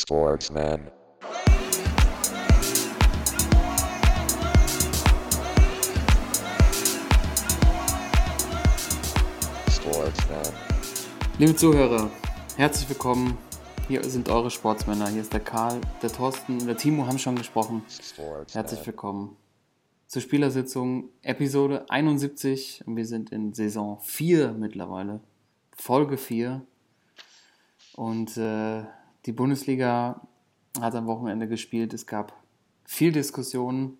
Sportsman. Sportsman. Liebe Zuhörer, herzlich willkommen. Hier sind eure Sportsmänner. Hier ist der Karl, der Thorsten, der Timo haben schon gesprochen. Sportsman. Herzlich willkommen zur Spielersitzung Episode 71 und wir sind in Saison 4 mittlerweile. Folge 4. Und äh, die Bundesliga hat am Wochenende gespielt. Es gab viel Diskussionen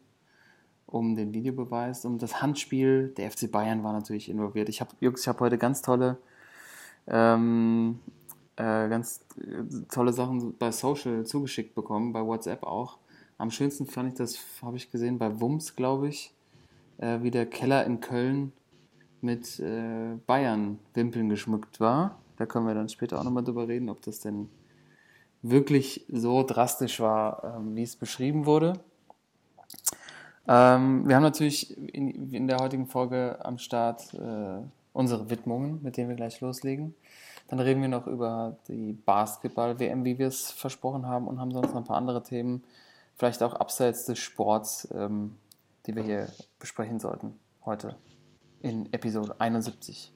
um den Videobeweis, um das Handspiel. Der FC Bayern war natürlich involviert. Ich habe, Jungs, ich habe heute ganz tolle, ähm, äh, ganz äh, tolle Sachen bei Social zugeschickt bekommen, bei WhatsApp auch. Am schönsten fand ich das, habe ich gesehen, bei Wums, glaube ich, äh, wie der Keller in Köln mit äh, Bayern-Wimpeln geschmückt war. Da können wir dann später auch nochmal drüber reden, ob das denn wirklich so drastisch war, ähm, wie es beschrieben wurde. Ähm, wir haben natürlich in, der heutigen Folge am Start äh, unsere Widmungen, mit denen wir gleich loslegen. Dann reden wir noch über die Basketball-WM, wie wir es versprochen haben, und haben sonst noch ein paar andere Themen, vielleicht auch abseits des Sports, ähm, die wir hier besprechen sollten heute in Episode 71.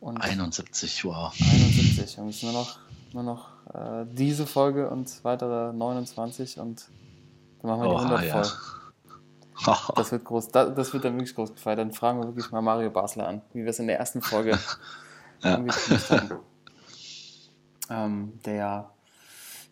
Und 71, wow. 71. Und es ist nur noch, nur noch äh, diese Folge und weitere 29 und dann machen wir die 100 ja. voll. Das wird groß, das, das, wird dann wirklich groß gefeiert. Dann fragen wir wirklich mal Mario Basler an, wie wir es in der ersten Folge Ja. Ähm, der ja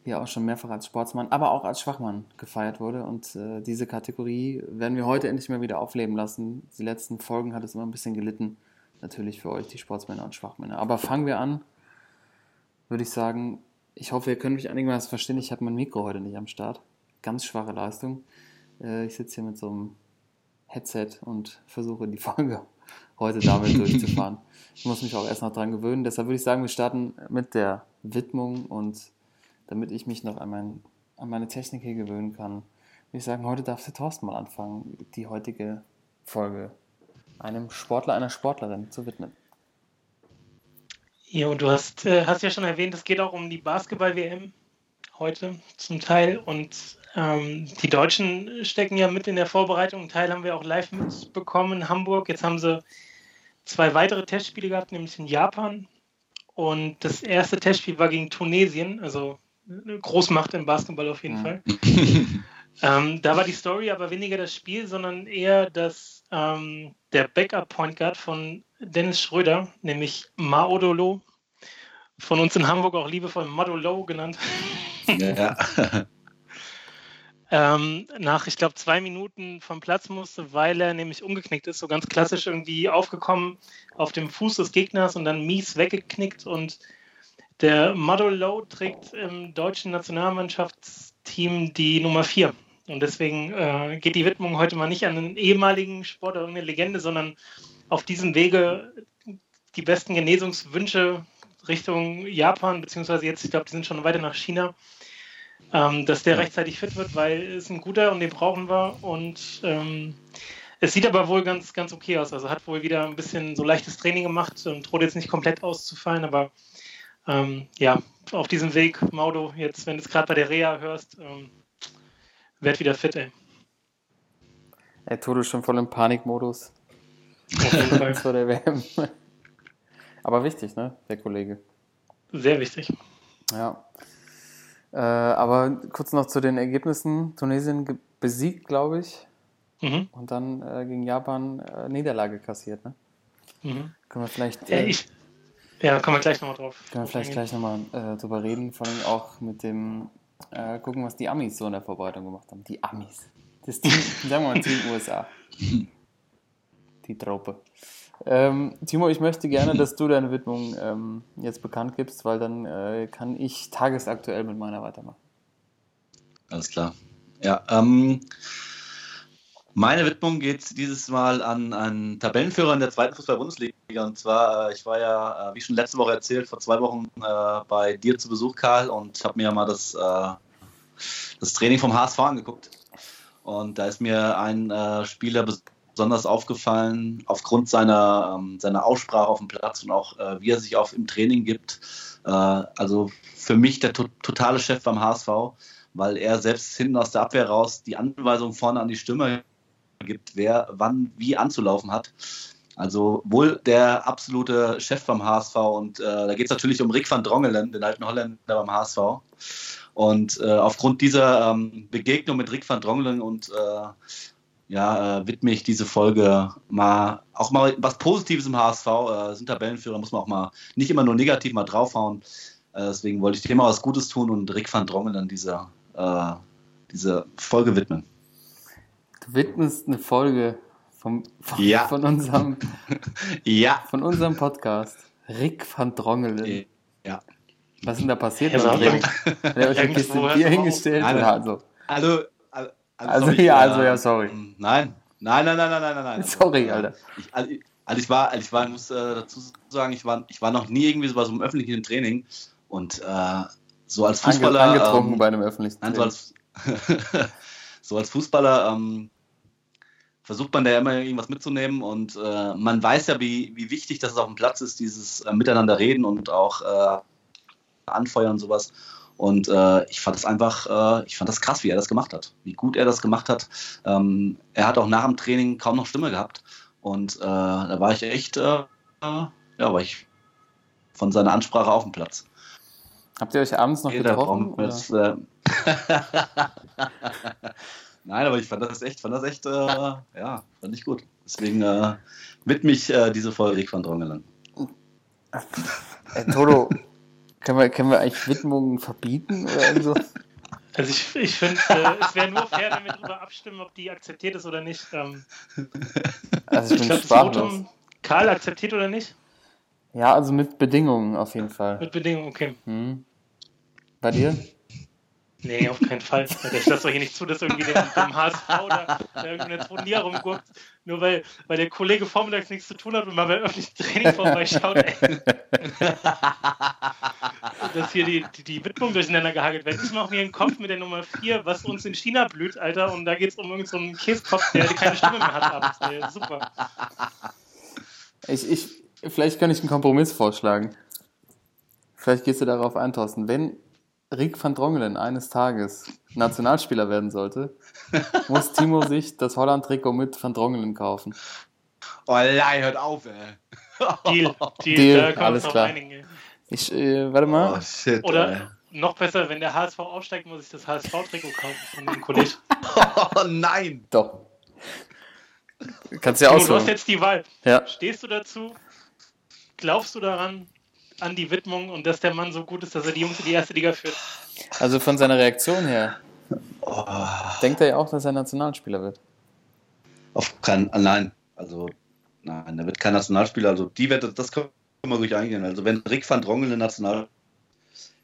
hier auch schon mehrfach als Sportsmann, aber auch als Schwachmann gefeiert wurde. Und äh, diese Kategorie werden wir heute endlich mal wieder aufleben lassen. Die letzten Folgen hat es immer ein bisschen gelitten. Natürlich für euch, die Sportsmänner und Schwachmänner. Aber fangen wir an, würde ich sagen. Ich hoffe, ihr könnt mich einigermaßen verstehen. Ich habe mein Mikro heute nicht am Start. Ganz schwache Leistung. Äh, ich sitze hier mit so einem Headset und versuche die Folge heute damit durchzufahren. Ich muss mich auch erst noch dran gewöhnen. Deshalb würde ich sagen, wir starten mit der Widmung und damit ich mich noch an, mein, an meine Technik hier gewöhnen kann, würde ich sagen, heute darf der Thorsten mal anfangen, die heutige Folge einem Sportler, einer Sportlerin zu widmen. Ja, und du hast, äh, hast ja schon erwähnt, es geht auch um die Basketball-WM heute zum Teil. Und ähm, die Deutschen stecken ja mit in der Vorbereitung. Einen Teil haben wir auch live mitbekommen in Hamburg. Jetzt haben sie zwei weitere Testspiele gehabt, nämlich in Japan. Und das erste Testspiel war gegen Tunesien, also eine Großmacht im Basketball auf jeden Mhm. Fall. Ähm, da war die Story aber weniger das Spiel, sondern eher, dass ähm, der Backup-Point Guard von Dennis Schröder, nämlich Maodolo, von uns in Hamburg auch liebevoll Madolo genannt, ja. ähm, nach, ich glaube, zwei Minuten vom Platz musste, weil er nämlich umgeknickt ist, so ganz klassisch irgendwie aufgekommen auf dem Fuß des Gegners und dann mies weggeknickt. Und der Madolo trägt im deutschen Nationalmannschaftsteam die Nummer 4. Und deswegen äh, geht die Widmung heute mal nicht an einen ehemaligen Sportler, irgendeine Legende, sondern auf diesem Wege die besten Genesungswünsche Richtung Japan, beziehungsweise jetzt, ich glaube, die sind schon weiter nach China, ähm, dass der rechtzeitig fit wird, weil es ist ein guter und den brauchen wir. Und ähm, es sieht aber wohl ganz, ganz okay aus. Also hat wohl wieder ein bisschen so leichtes Training gemacht und droht jetzt nicht komplett auszufallen, aber ähm, ja, auf diesem Weg, Maudo, jetzt, wenn du es gerade bei der Reha hörst, ähm, werd wieder fit, ey. Ey, Toto ist schon voll im Panikmodus Auf jeden Fall. vor der WM. Aber wichtig, ne, der Kollege. Sehr wichtig. Ja. Äh, aber kurz noch zu den Ergebnissen. Tunesien besiegt, glaube ich, Mhm. und dann äh, gegen Japan äh, Niederlage kassiert, ne? Mhm. Können wir vielleicht, Ja, äh, ich, ja, kommen wir gleich nochmal drauf. können wir vielleicht gleich nochmal äh, drüber reden, vor allem auch mit dem äh, gucken, was die Amis so in der Vorbereitung gemacht haben. Die Amis. Das Team, sagen wir mal Team USA. Die Truppe. Ähm, Timo, ich möchte gerne, dass du deine Widmung ähm, jetzt bekannt gibst, weil dann äh, kann ich tagesaktuell mit meiner weitermachen. Alles klar. Ja, ähm, meine Widmung geht dieses Mal an einen Tabellenführer in der zweiten Fußball-Bundesliga. Und zwar, äh, ich war ja, äh, wie schon letzte Woche erzählt, vor zwei Wochen äh, bei dir zu Besuch, Karl, und habe mir ja mal das, das Training vom HSV angeguckt. Und da ist mir ein Spieler bes besonders aufgefallen aufgrund seiner, ähm, seiner Aussprache auf dem Platz und auch wie er sich auf im Training gibt. Also für mich der to totale Chef beim HSV, weil er selbst hinten aus der Abwehr raus die Anweisung vorne an die Stimme gibt, wer wann wie anzulaufen hat. Also wohl der absolute Chef beim HSV und äh, da geht es natürlich um Rick van Drongelen, den alten Holländer beim HSV. Und äh, aufgrund dieser ähm, Begegnung mit Rick van Drongelen und äh, ja, äh, widme ich diese Folge mal auch mal was Positives im HSV. Äh, sind Tabellenführer, muss man auch mal nicht immer nur negativ mal draufhauen. Äh, deswegen wollte ich dir mal was Gutes tun und Rick van Drongelen diese, äh, diese Folge widmen. Du widmest eine Folge vom, von, Ja. von, unserem, Ja. von unserem Podcast. Rick van Drongelen. Ja. Was ist denn da passiert? Ja, Training? Hat er euch ein bisschen Bier hingestellt? Nein, Oder also? Also, also, Also, sorry, ja, äh, also, ja, sorry. Nein, nein, nein, nein, nein, nein, nein. nein. Sorry, Alter. Ich, also, also ich war, also ich war, ich muss äh, dazu sagen, ich war, ich war noch nie irgendwie so bei so einem öffentlichen Training und äh, so als Ange Fußballer. angetrunken ähm, bei einem öffentlichen Nein, so Training. als, so als Fußballer ähm, versucht man da ja immer irgendwas mitzunehmen und äh, man weiß ja, wie, wie wichtig das auf dem Platz ist, dieses äh, Miteinander reden und auch äh, anfeuern und sowas. Und äh, ich fand das einfach, äh, ich fand das krass, wie er das gemacht hat, wie gut er das gemacht hat. Ähm, er hat auch nach dem Training kaum noch Stimme gehabt und äh, da war ich echt, äh, ja, war ich von seiner Ansprache auf dem Platz. Habt ihr euch abends noch Jeder getroffen? äh, Nein, aber ich fand das echt, fand das echt, äh, ja, fand ich gut. Deswegen äh, widme ich äh, diese Folge Rick van Drongelen. Äh, Toto, können wir, können wir eigentlich Widmungen verbieten? Oder so? Also ich, ich finde, äh, es wäre nur fair, wenn wir darüber abstimmen, ob die akzeptiert ist oder nicht. Ähm, Also ich ich bin das sprachlos. Votum Karl akzeptiert oder nicht? Ja, also mit Bedingungen auf jeden Fall. Mit Bedingungen, okay. Hm. Bei dir? Nee, auf keinen Fall. Alter, Ich lasse euch hier nicht zu, dass irgendwie der, dem HSV oder der irgendwie in der zweiten Liga rumguckt, nur weil, weil der Kollege vormittags nichts zu tun hat und mal bei öffentlichem Training vorbeischaut. Ey. Dass hier die, die, die Widmung durcheinander gehagelt wird. Ich mache mir einen Kopf mit der Nummer 4, was uns in China blüht, Alter, und da geht es um irgendeinen so einen Käskopf, der keine Stimme mehr hat abends. Super. Ich, ich, vielleicht kann ich einen Kompromiss vorschlagen. Vielleicht gehst du darauf ein, Thorsten. Wenn Rick van Drongelen eines Tages Nationalspieler werden sollte, muss Timo sich das Holland-Trikot mit van Drongelen kaufen. Oh nein, hört auf, ey. Deal, Deal, Deal, da alles klar. einigen. Ey. Ich, äh, warte mal. Oh shit. Oder noch besser, wenn der HSV aufsteigt, muss ich das HSV-Trikot kaufen von dem Kollegen. ey. Oh nein. Doch. Kannst ja Timo, du hast aussuchen. jetzt die Wahl. Ja. Stehst du dazu? Glaubst du daran, an die Widmung und dass der Mann so gut ist, dass er die Jungs in die erste Liga führt? Also von seiner Reaktion her, Oh, denkt er ja auch, dass er Nationalspieler wird. auf keinen, nein, also nein, der wird kein Nationalspieler. Also die Wette, das können wir ruhig eingehen. Also wenn Rick van Drongelen National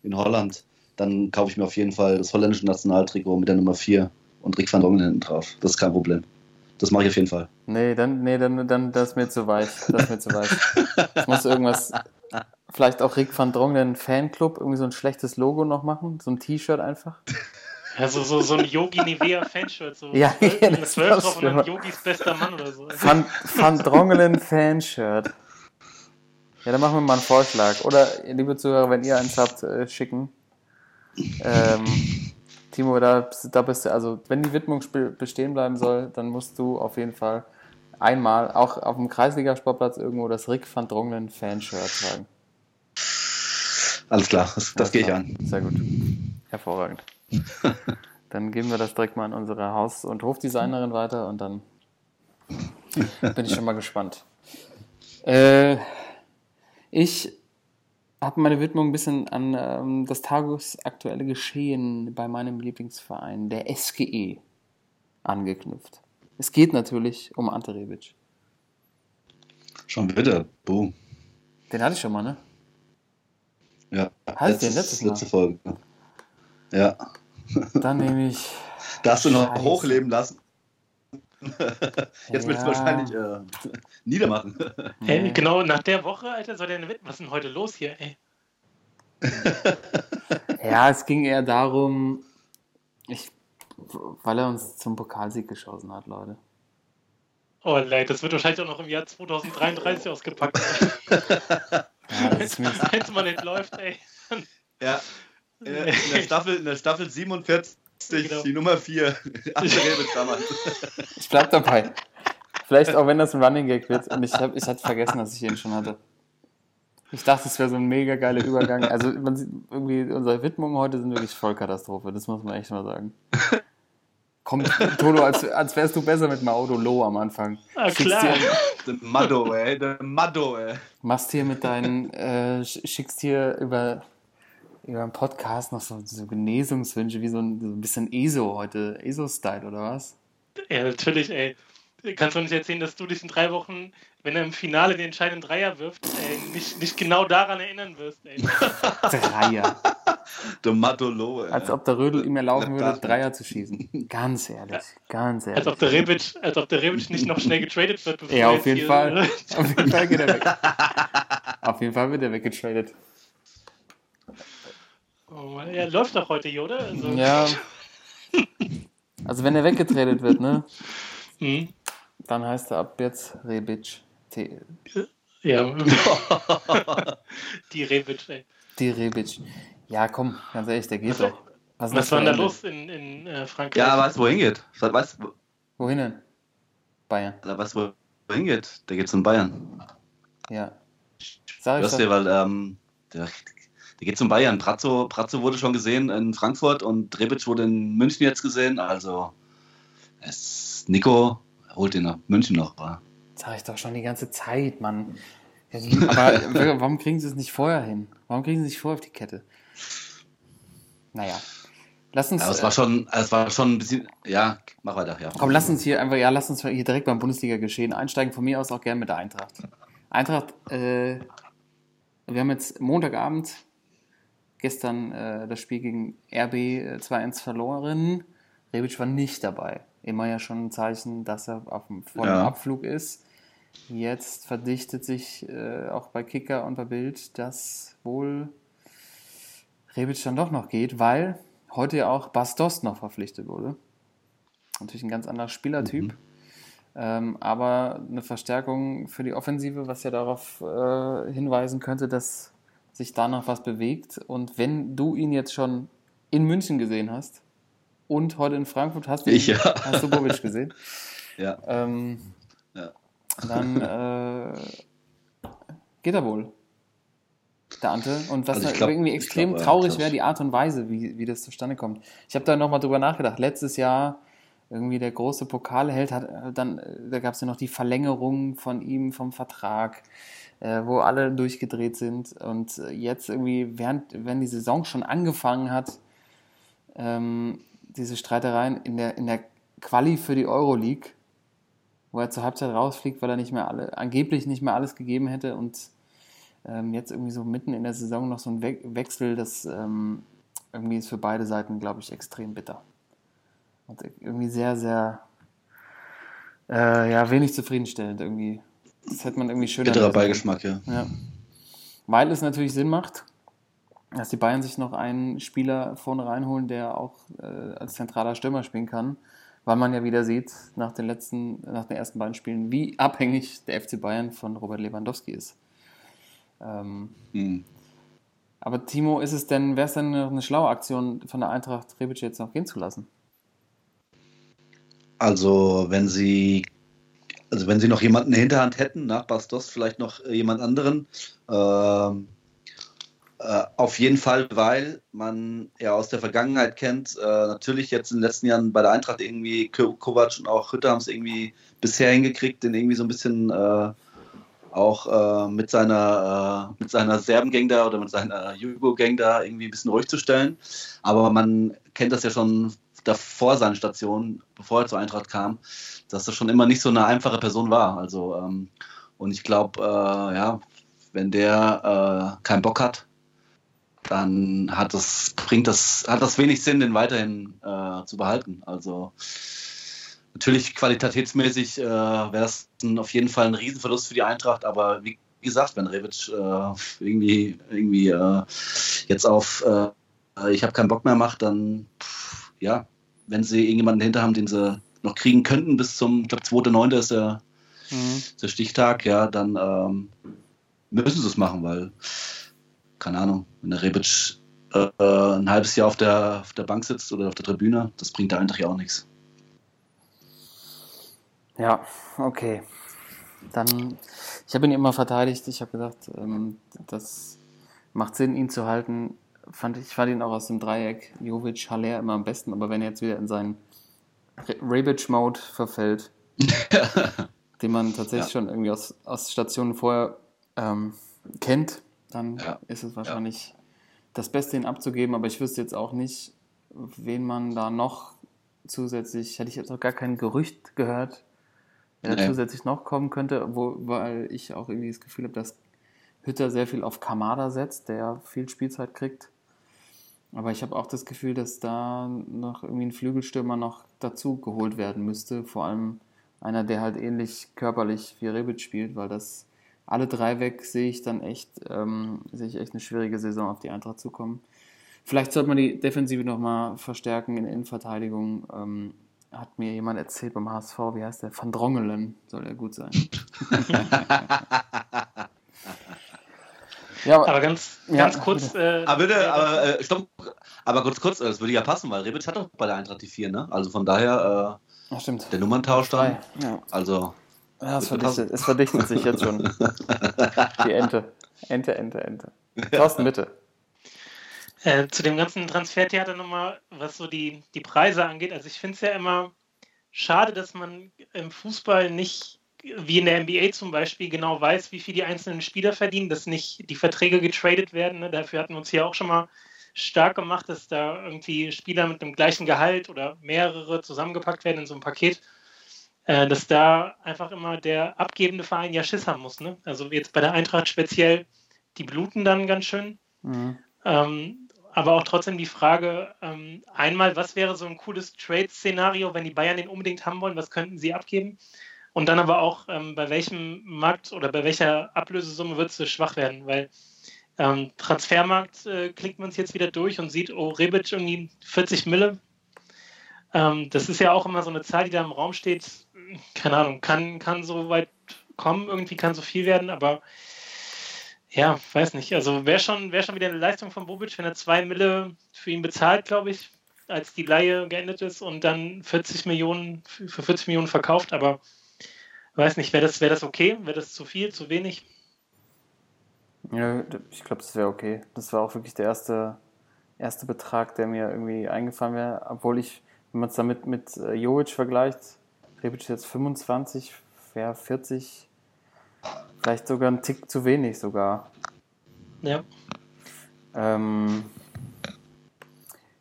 in Holland, dann kaufe ich mir auf jeden Fall das holländische Nationaltrikot mit der Nummer 4 und Rick van Drongelen hinten drauf. Das ist kein Problem. Das mache ich auf jeden Fall. Nee, dann, nee, dann, dann, das ist mir zu weit. Das ist mir zu weit. Ich muss irgendwas, vielleicht auch Rick van Drongelen Fanclub, irgendwie so ein schlechtes Logo noch machen, so ein T-Shirt einfach. Ja, so, so, so ein Yogi Nivea Fanshirt. So Ja, zwölf- ja, das zwölf war's drauf und dann schon. Yogis bester Mann oder so. Van, van Drongelen Fanshirt. Ja, dann machen wir mal einen Vorschlag. Oder, liebe Zuhörer, wenn ihr eins habt, äh, schicken. Ähm, Timo, da, da bist du, also wenn die Widmung bestehen bleiben soll, dann musst du auf jeden Fall einmal auch auf dem Kreisliga-Sportplatz irgendwo das Rick van Drongelen Fanshirt tragen. Alles klar, das, das gehe ich an. Sehr gut. Hervorragend. Dann geben wir das direkt mal an unsere Haus- und Hofdesignerin weiter und dann bin ich schon mal gespannt. Äh, ich habe meine Widmung ein bisschen an ähm, das tagesaktuelle Geschehen bei meinem Lieblingsverein, der SGE, angeknüpft. Es geht natürlich um Ante Rebic. Schon bitte. Boom. Den hatte ich schon mal, ne? Ja. Halt den letztes Mal. letzte Folge. Ja. Dann nehme ich. Darfst du noch Scheiße. hochleben lassen? Jetzt willst du Ja. wahrscheinlich äh, niedermachen. Ey, Nee. genau, nach der Woche, Alter, soll der eine. Was ist denn heute los hier, ey? Ja, es ging eher darum, ich, weil er uns zum Pokalsieg geschossen hat, Leute. Oh, leid, das wird wahrscheinlich auch noch im Jahr 2033 ausgepackt. Ja, das ist mir Wenn es mal nicht läuft, ey. Ja. In der, in der, Staffel, in der Staffel 47, Genau. die Nummer 4. André Rebic damals. Ich bleib dabei. Vielleicht auch wenn das ein Running Gag wird. Und ich, hab, ich hatte vergessen, dass ich ihn schon hatte. Ich dachte, es wäre so ein mega geiler Übergang. Also man sieht irgendwie, unsere Widmungen heute sind wirklich Vollkatastrophe. Das muss man echt mal sagen. Komm, Toto, als, als wärst du besser mit dem Auto Low am Anfang. Ah, klar. Dir, Der Maddo, ey. Der Maddo, ey. machst hier mit deinen, äh, sch- schickst hier über, über einen Podcast noch so, so Genesungswünsche, wie so ein, so ein bisschen ESO heute. ESO-Style, oder was? Ja, natürlich, ey. Kannst du nicht erzählen, dass du dich in drei Wochen, wenn er im Finale den entscheidenden Dreier wirft, ey, nicht, nicht genau daran erinnern wirst, ey. Dreier. Der Maddo Low, ey. Als ob der Rödel ihm erlauben würde. Dreier zu schießen. Ganz ehrlich, ganz Als ehrlich. ob der Rebic, als ob der Rebic nicht noch schnell getradet wird. bevor Ja, er auf jeden Fall. Auf jeden Fall geht er weg. Auf jeden Fall wird er weggetradet. Oh, Mann, er läuft doch heute hier, oder? Also, Ja. Also wenn er weggetradet wird, ne, Hm, dann heißt er ab jetzt Rebic. T- ja. Die Rebic, ey. Die Rebic. Ja, komm, ganz ehrlich, der geht Was- doch. Was, Was war denn da los in, in äh, Frankreich? Ja, weißt du, wohin geht? Weißt du, Wohin denn? Bayern. weißt du, wohin geht? Der geht zum Bayern. Ja. Sag ich du, weil ähm, der, der geht zum Bayern. Pratzo, Pratzo wurde schon gesehen in Frankfurt und Rebic wurde in München jetzt gesehen. Also, es, Nico holt ihn nach München noch. wa? Sag ich doch schon die ganze Zeit, Mann. Aber warum kriegen sie es nicht vorher hin? Warum kriegen sie es nicht vorher auf die Kette? Naja. Lass uns. Ja, es äh, war schon, es war schon ein bisschen. Ja, mach weiter, ja. Komm, lass uns hier einfach, ja, lass uns hier direkt beim Bundesliga-Geschehen einsteigen. Von mir aus auch gerne mit der Eintracht. Eintracht, äh, wir haben jetzt Montagabend gestern äh, das Spiel gegen RB äh, 2-1 verloren. Rebic war nicht dabei. Immer ja schon ein Zeichen, dass er auf dem vollen Ja. Abflug ist. Jetzt verdichtet sich äh, auch bei Kicker und bei Bild, dass wohl Rebic dann doch noch geht, weil heute ja auch Bastos noch verpflichtet wurde. Natürlich ein ganz anderer Spielertyp. Ähm, aber eine Verstärkung für die Offensive, was ja darauf äh, hinweisen könnte, dass sich da noch was bewegt. Und wenn du ihn jetzt schon in München gesehen hast und heute in Frankfurt hast du, Ich, ja. hast du Bobic gesehen, Ja. ähm, Ja. dann äh, geht er wohl. Der Ante. Und was Also da glaub- irgendwie extrem glaub, traurig wäre, die Art und Weise, wie, wie das zustande kommt. Ich habe da nochmal drüber nachgedacht. Letztes Jahr irgendwie der große Pokalheld hat äh, dann, äh, da gab es ja noch die Verlängerung von ihm vom Vertrag, äh, wo alle durchgedreht sind. Und äh, jetzt irgendwie, während, wenn die Saison schon angefangen hat, ähm, diese Streitereien in der, in der Quali für die Euroleague, wo er zur Halbzeit rausfliegt, weil er nicht mehr alle, angeblich nicht mehr alles gegeben hätte und ähm, jetzt irgendwie so mitten in der Saison noch so ein We Wechsel, das ähm, irgendwie ist für beide Seiten, glaube ich, extrem bitter. Irgendwie sehr, sehr, äh, ja, wenig zufriedenstellend irgendwie. Das hätte man irgendwie schöner Bitterer. Beigeschmack, ja. Ja. Weil es natürlich Sinn macht, dass die Bayern sich noch einen Spieler vorne reinholen, der auch äh, als zentraler Stürmer spielen kann, weil man ja wieder sieht, nach den letzten, nach den ersten beiden Spielen, wie abhängig der FC Bayern von Robert Lewandowski ist. Ähm, Hm. aber Timo, ist es denn, wäre es denn noch eine schlaue Aktion von der Eintracht, Rebic jetzt noch gehen zu lassen? Also, wenn sie, also wenn sie noch jemanden in der Hinterhand hätten, nach Bastos vielleicht noch äh, jemand anderen, ähm, äh, auf jeden Fall, weil man ja aus der Vergangenheit kennt, äh, natürlich jetzt in den letzten Jahren bei der Eintracht irgendwie Ko- Kovac und auch Hütter haben es irgendwie bisher hingekriegt, den irgendwie so ein bisschen äh, auch äh, mit seiner mit seiner Serben-Gang da oder mit seiner Jugo-Gang da irgendwie ein bisschen ruhig zu stellen. Aber man kennt das ja schon davor seinen Stationen, bevor er zur Eintracht kam, dass das schon immer nicht so eine einfache Person war. Also ähm, und ich glaube, äh, ja, wenn der äh, keinen Bock hat, dann hat das bringt das hat das wenig Sinn, den weiterhin äh, zu behalten. Also natürlich qualitätsmäßig äh, wäre ein, auf jeden Fall ein Riesenverlust für die Eintracht, aber wie gesagt, wenn Revic äh, irgendwie irgendwie äh, jetzt auf äh, ich habe keinen Bock mehr macht, dann pff, ja, wenn sie irgendjemanden dahinter haben, den sie noch kriegen könnten bis zum, ich glaube, 2.9. ist der mhm. der Stichtag, ja, dann ähm, müssen sie es machen, weil, keine Ahnung, wenn der Rebic äh, ein halbes Jahr auf der, auf der Bank sitzt oder auf der Tribüne, das bringt der Eintracht ja auch nichts. Ja, okay. Dann, ich habe ihn immer verteidigt. Ich habe gesagt, ähm, das macht Sinn, ihn zu halten. Fand, ich fand ihn auch aus dem Dreieck Jovic, Haller immer am besten, aber wenn er jetzt wieder in seinen Rebic-Mode verfällt, den man tatsächlich ja. schon irgendwie aus, aus Stationen vorher ähm, kennt, dann ja. ist es wahrscheinlich ja. das Beste, ihn abzugeben. Aber ich wüsste jetzt auch nicht, wen man da noch zusätzlich, hätte ich jetzt auch gar kein Gerücht gehört, wer nee. zusätzlich noch kommen könnte, wo, weil ich auch irgendwie das Gefühl habe, dass Hütter sehr viel auf Kamada setzt, der viel Spielzeit kriegt. Aber ich habe auch das Gefühl, dass da noch irgendwie ein Flügelstürmer noch dazu geholt werden müsste. Vor allem einer, der halt ähnlich körperlich wie Rebic spielt, weil das alle drei weg sehe ich dann echt, ähm, sehe ich echt eine schwierige Saison auf die Eintracht zukommen. Vielleicht sollte man die Defensive nochmal verstärken in der Innenverteidigung. Ähm, hat mir jemand erzählt beim HSV, wie heißt der? Van Drongelen soll er gut sein. ja, aber, aber, ganz, ganz kurz. Äh, aber bitte, aber, äh, stopp, aber kurz, kurz, das würde ja passen, weil Rebic hat doch bei der Eintracht die 4, ne? Also von daher, äh, Ach, stimmt. der Nummerntausch dann. Ja. Also. Ja, es verdichtet, es verdichtet sich jetzt schon. die Ente. Ente, Ente, Ente. Thorsten, bitte. Äh, zu dem ganzen Transfertheater nochmal, was so die, die Preise angeht. Also ich finde es ja immer schade, dass man im Fußball nicht, wie in der NBA zum Beispiel, genau weiß, wie viel die einzelnen Spieler verdienen, dass nicht die Verträge getradet werden. Ne? Dafür hatten wir uns hier auch schon mal stark gemacht, dass da irgendwie Spieler mit dem gleichen Gehalt oder mehrere zusammengepackt werden in so einem Paket. Äh, dass da einfach immer der abgebende Verein ja Schiss haben muss. Ne? Also jetzt bei der Eintracht speziell, die bluten dann ganz schön. Mhm. Ähm, aber auch trotzdem die Frage, ähm, einmal, was wäre so ein cooles Trade-Szenario, wenn die Bayern den unbedingt haben wollen, was könnten sie abgeben? Und dann aber auch, ähm, bei welchem Markt oder bei welcher Ablösesumme wird es schwach werden? Weil ähm, Transfermarkt äh, klickt man es jetzt wieder durch und sieht, oh, Rebic irgendwie 40 Mille. Ähm, das ist ja auch immer so eine Zahl, die da im Raum steht. Keine Ahnung, kann, kann so weit kommen, irgendwie kann so viel werden, aber ja, weiß nicht. Also wäre schon, wär schon wieder eine Leistung von Bobic, wenn er zwei Mille für ihn bezahlt, glaube ich, als die Leihe geendet ist und dann 40 Millionen für 40 Millionen verkauft. Aber weiß nicht, wäre das, wär das okay? Wäre das zu viel, zu wenig? Ja, ich glaube, das wäre okay. Das war auch wirklich der erste, erste Betrag, der mir irgendwie eingefallen wäre. Obwohl ich, wenn man es damit mit äh, Jovic vergleicht, Rebic jetzt 25, wäre 40 Vielleicht sogar ein Tick zu wenig sogar. Ja. Ähm,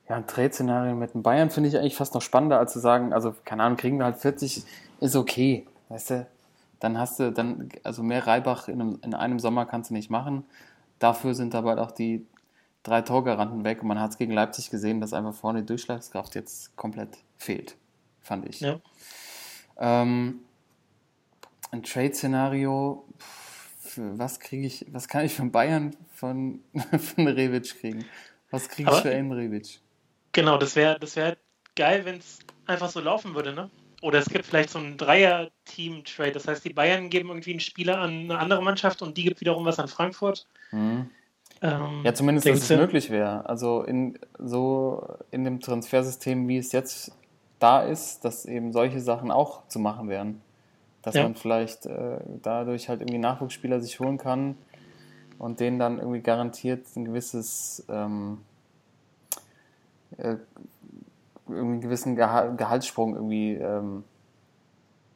ja, ein Trade-Szenario mit den Bayern finde ich eigentlich fast noch spannender, als zu sagen, also keine Ahnung, kriegen wir halt 40, ist okay. Weißt du, dann hast du, dann, also mehr Reibach in einem, in einem Sommer kannst du nicht machen. Dafür sind aber halt auch die drei Torgaranten weg und man hat es gegen Leipzig gesehen, dass einfach vorne die Durchschlagskraft jetzt komplett fehlt, fand ich. Ja. Ähm, ein Trade-Szenario, was kriege ich, was kann ich von Bayern von, von Rebic kriegen? Was kriege ich Aber, für einen Rebic? Genau, das wäre das wär geil, wenn es einfach so laufen würde, ne? Oder es gibt vielleicht so ein Dreier-Team-Trade. Das heißt, die Bayern geben irgendwie einen Spieler an eine andere Mannschaft und die gibt wiederum was an Frankfurt. Mhm. Ähm, ja, zumindest, dass es möglich wäre. Also in so in dem Transfersystem, wie es jetzt da ist, dass eben solche Sachen auch zu machen wären dass ja. man vielleicht äh, dadurch halt irgendwie Nachwuchsspieler sich holen kann und denen dann irgendwie garantiert ein gewisses ähm, äh, einen gewissen Geha Gehaltssprung irgendwie ähm,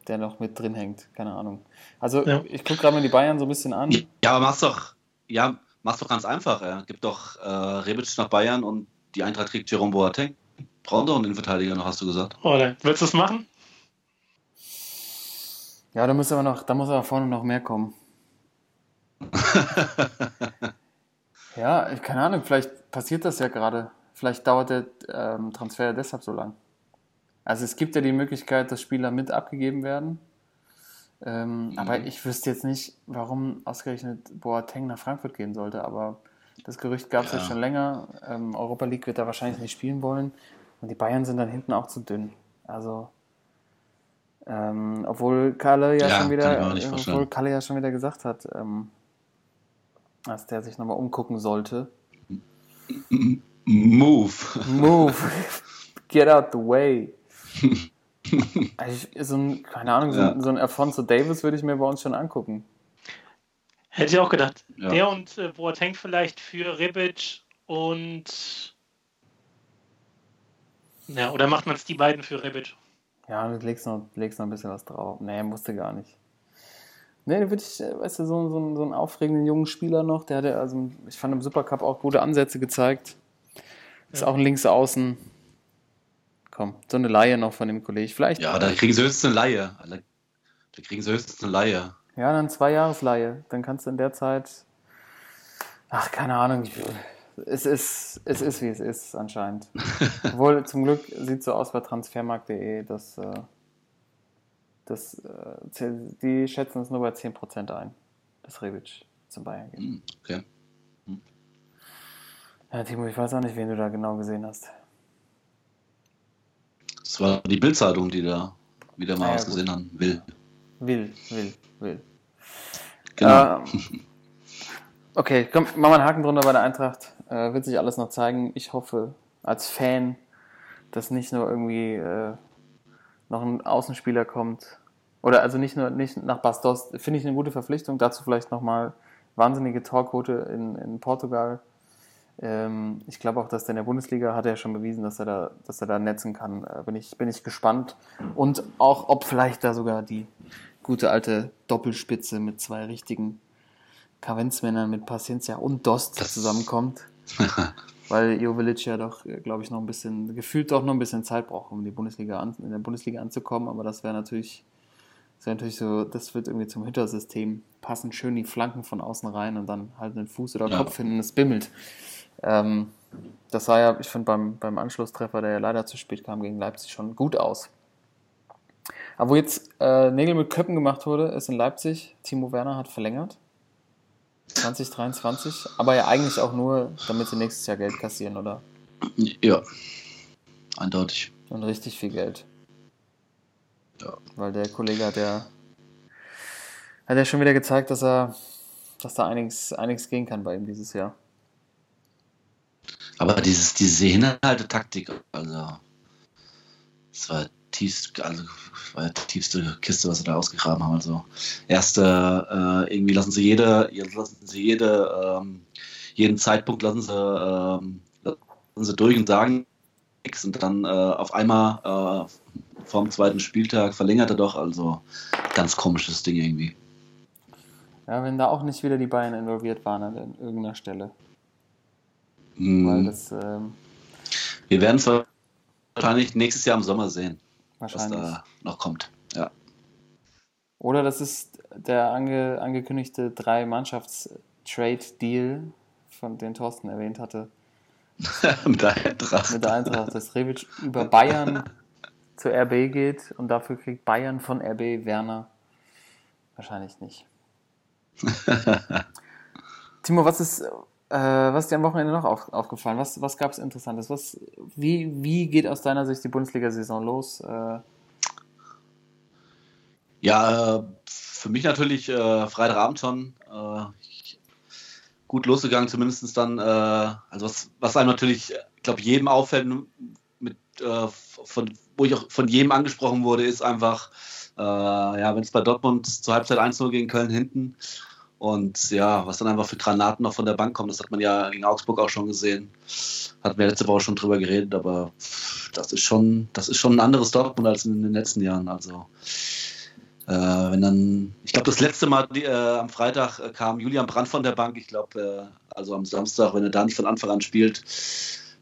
der noch mit drin hängt, keine Ahnung. Also ja. ich gucke gerade mal die Bayern so ein bisschen an. Ja, aber mach's doch, ja, mach's doch ganz einfach. Ja. Gib doch äh, Rebic nach Bayern und die Eintracht kriegt Jerome Boateng. Brauchen doch einen Innenverteidiger noch, hast du gesagt. Oder willst du es machen? Ja, da muss aber noch, da muss aber vorne noch mehr kommen. ja, keine Ahnung, vielleicht passiert das ja gerade. Vielleicht dauert der ähm, Transfer deshalb so lang. Also es gibt ja die Möglichkeit, dass Spieler mit abgegeben werden. Ähm, mhm. Aber ich wüsste jetzt nicht, warum ausgerechnet Boateng nach Frankfurt gehen sollte. Aber das Gerücht gab es ja. ja. schon länger. Ähm, Europa League wird er wahrscheinlich nicht spielen wollen. Und die Bayern sind dann hinten auch zu dünn. Also Ähm, obwohl Kalle ja, Ja, schon wieder, obwohl Kalle ja schon wieder gesagt hat, ähm, dass der sich nochmal umgucken sollte. Move. Move. Get out the way. Also ich, so ein, keine Ahnung, so, Ja. ein- so ein Alfonso Davis würde ich mir bei uns schon angucken. Hätte ich auch gedacht. Ja. Der und äh, Boateng vielleicht für Rebic und. Ja, oder macht man es die beiden für Rebic? Ja, du legst noch, legst noch ein bisschen was drauf. Nee, musste gar nicht. Nee, da würde ich, äh, weißt du, so, so, einen- so einen aufregenden jungen Spieler noch, der hatte, also ich fand im Supercup auch gute Ansätze gezeigt. Ist auch ein Linksaußen. Komm, so eine Laie noch von dem Kollegen. Vielleicht, Ja, da kriegen sie höchstens eine Laie. Da kriegen sie höchstens eine Laie. ja, dann zwei Jahresleihe. Dann kannst du in der Zeit, ach, keine Ahnung, es ist, es ist, wie es ist, anscheinend. Obwohl, zum Glück sieht so aus bei transfermarkt.de, dass, äh, dass äh, die schätzen es nur bei 10% ein, dass Rebic zum Bayern geht. Hm, okay. Ja, Timo, ich weiß auch nicht, wen du da genau gesehen hast. Das war die Bildzeitung, die da wieder mal Ah, ja, was gesehen haben will. Will, will, will. Genau. Ähm, okay, komm, mach mal einen Haken drunter bei der Eintracht. Äh, wird sich alles noch zeigen. Ich hoffe, als Fan, dass nicht nur irgendwie äh, noch ein Außenspieler kommt. Oder also nicht nur nicht nach Bastos. Finde ich eine gute Verpflichtung. Dazu vielleicht nochmal wahnsinnige Torquote in, in Portugal. Ähm, ich glaube auch, dass der in der Bundesliga hat er ja schon bewiesen, dass er da, dass er da netzen kann. Äh, bin, ich, bin ich gespannt. Und auch, ob vielleicht da sogar die gute alte Doppelspitze mit zwei richtigen Kavenzmännern mit Paciencia und Dost Das- zusammenkommt. Weil Jovelic ja doch, glaube ich, noch ein bisschen, gefühlt doch noch ein bisschen Zeit braucht, um die Bundesliga an, in der Bundesliga anzukommen. Aber das wäre natürlich, das wäre natürlich so, das wird irgendwie zum Hintersystem passen. Schön die Flanken von außen rein und dann halt einen Fuß oder Ja. Kopf hin und es bimmelt. Ähm, das sah ja, ich finde, beim, beim Anschlusstreffer, der ja leider zu spät kam gegen Leipzig, schon gut aus. Aber wo jetzt äh, Nägel mit Köppen gemacht wurde, ist in Leipzig. Timo Werner hat verlängert. 2023. Aber ja eigentlich auch nur, damit sie nächstes Jahr Geld kassieren, oder? Ja. Eindeutig. Und richtig viel Geld. Ja. Weil der Kollege hat ja, hat ja schon wieder gezeigt, dass er, dass da einiges, einiges gehen kann bei ihm dieses Jahr. Aber dieses, diese Hinhaltetaktik, also, das war tiefst, also, war die tiefste Kiste, was sie da ausgegraben haben. Also, erste, äh, irgendwie lassen sie jede, lassen sie jede, ähm, jeden Zeitpunkt lassen sie, ähm, lassen sie durch und sagen nichts und dann äh, auf einmal äh, vorm zweiten Spieltag verlängert er doch, also, ganz komisches Ding irgendwie. Ja, wenn da auch nicht wieder die Bayern involviert waren an irgendeiner Stelle. Hm, Weil das ähm, wir werden es wahrscheinlich nächstes Jahr im Sommer sehen, was wahrscheinlich. da noch kommt. Ja. Oder das ist der ange, angekündigte Drei-Mannschafts-Trade-Deal, von den Thorsten erwähnt hatte, mit der Eintracht. mit der Eintracht, dass Rebic über Bayern zur RB geht und dafür kriegt Bayern von RB Werner. Wahrscheinlich nicht. Timo, was ist, äh, was ist dir am Wochenende noch auf, aufgefallen? Was, was gab es Interessantes? Was, wie, wie geht aus deiner Sicht die Bundesliga-Saison los? Äh, Ja, für mich natürlich äh, Freitagabend schon äh, gut losgegangen, zumindest dann, äh, also was, was einem natürlich, ich glaube, jedem auffällt, mit, äh, von, wo ich auch von jedem angesprochen wurde, ist einfach, ja, wenn es bei Dortmund zur Halbzeit 1-0 gegen Köln hinten und ja, was dann einfach für Granaten noch von der Bank kommen, das hat man ja gegen Augsburg auch schon gesehen. Hatten wir letzte Woche schon drüber geredet, aber das ist schon, das ist schon ein anderes Dortmund als in den letzten Jahren. Also äh, wenn dann, ich glaube, das letzte Mal äh, am Freitag äh, kam Julian Brandt von der Bank. Ich glaube, äh, also am Samstag, wenn er da nicht von Anfang an spielt,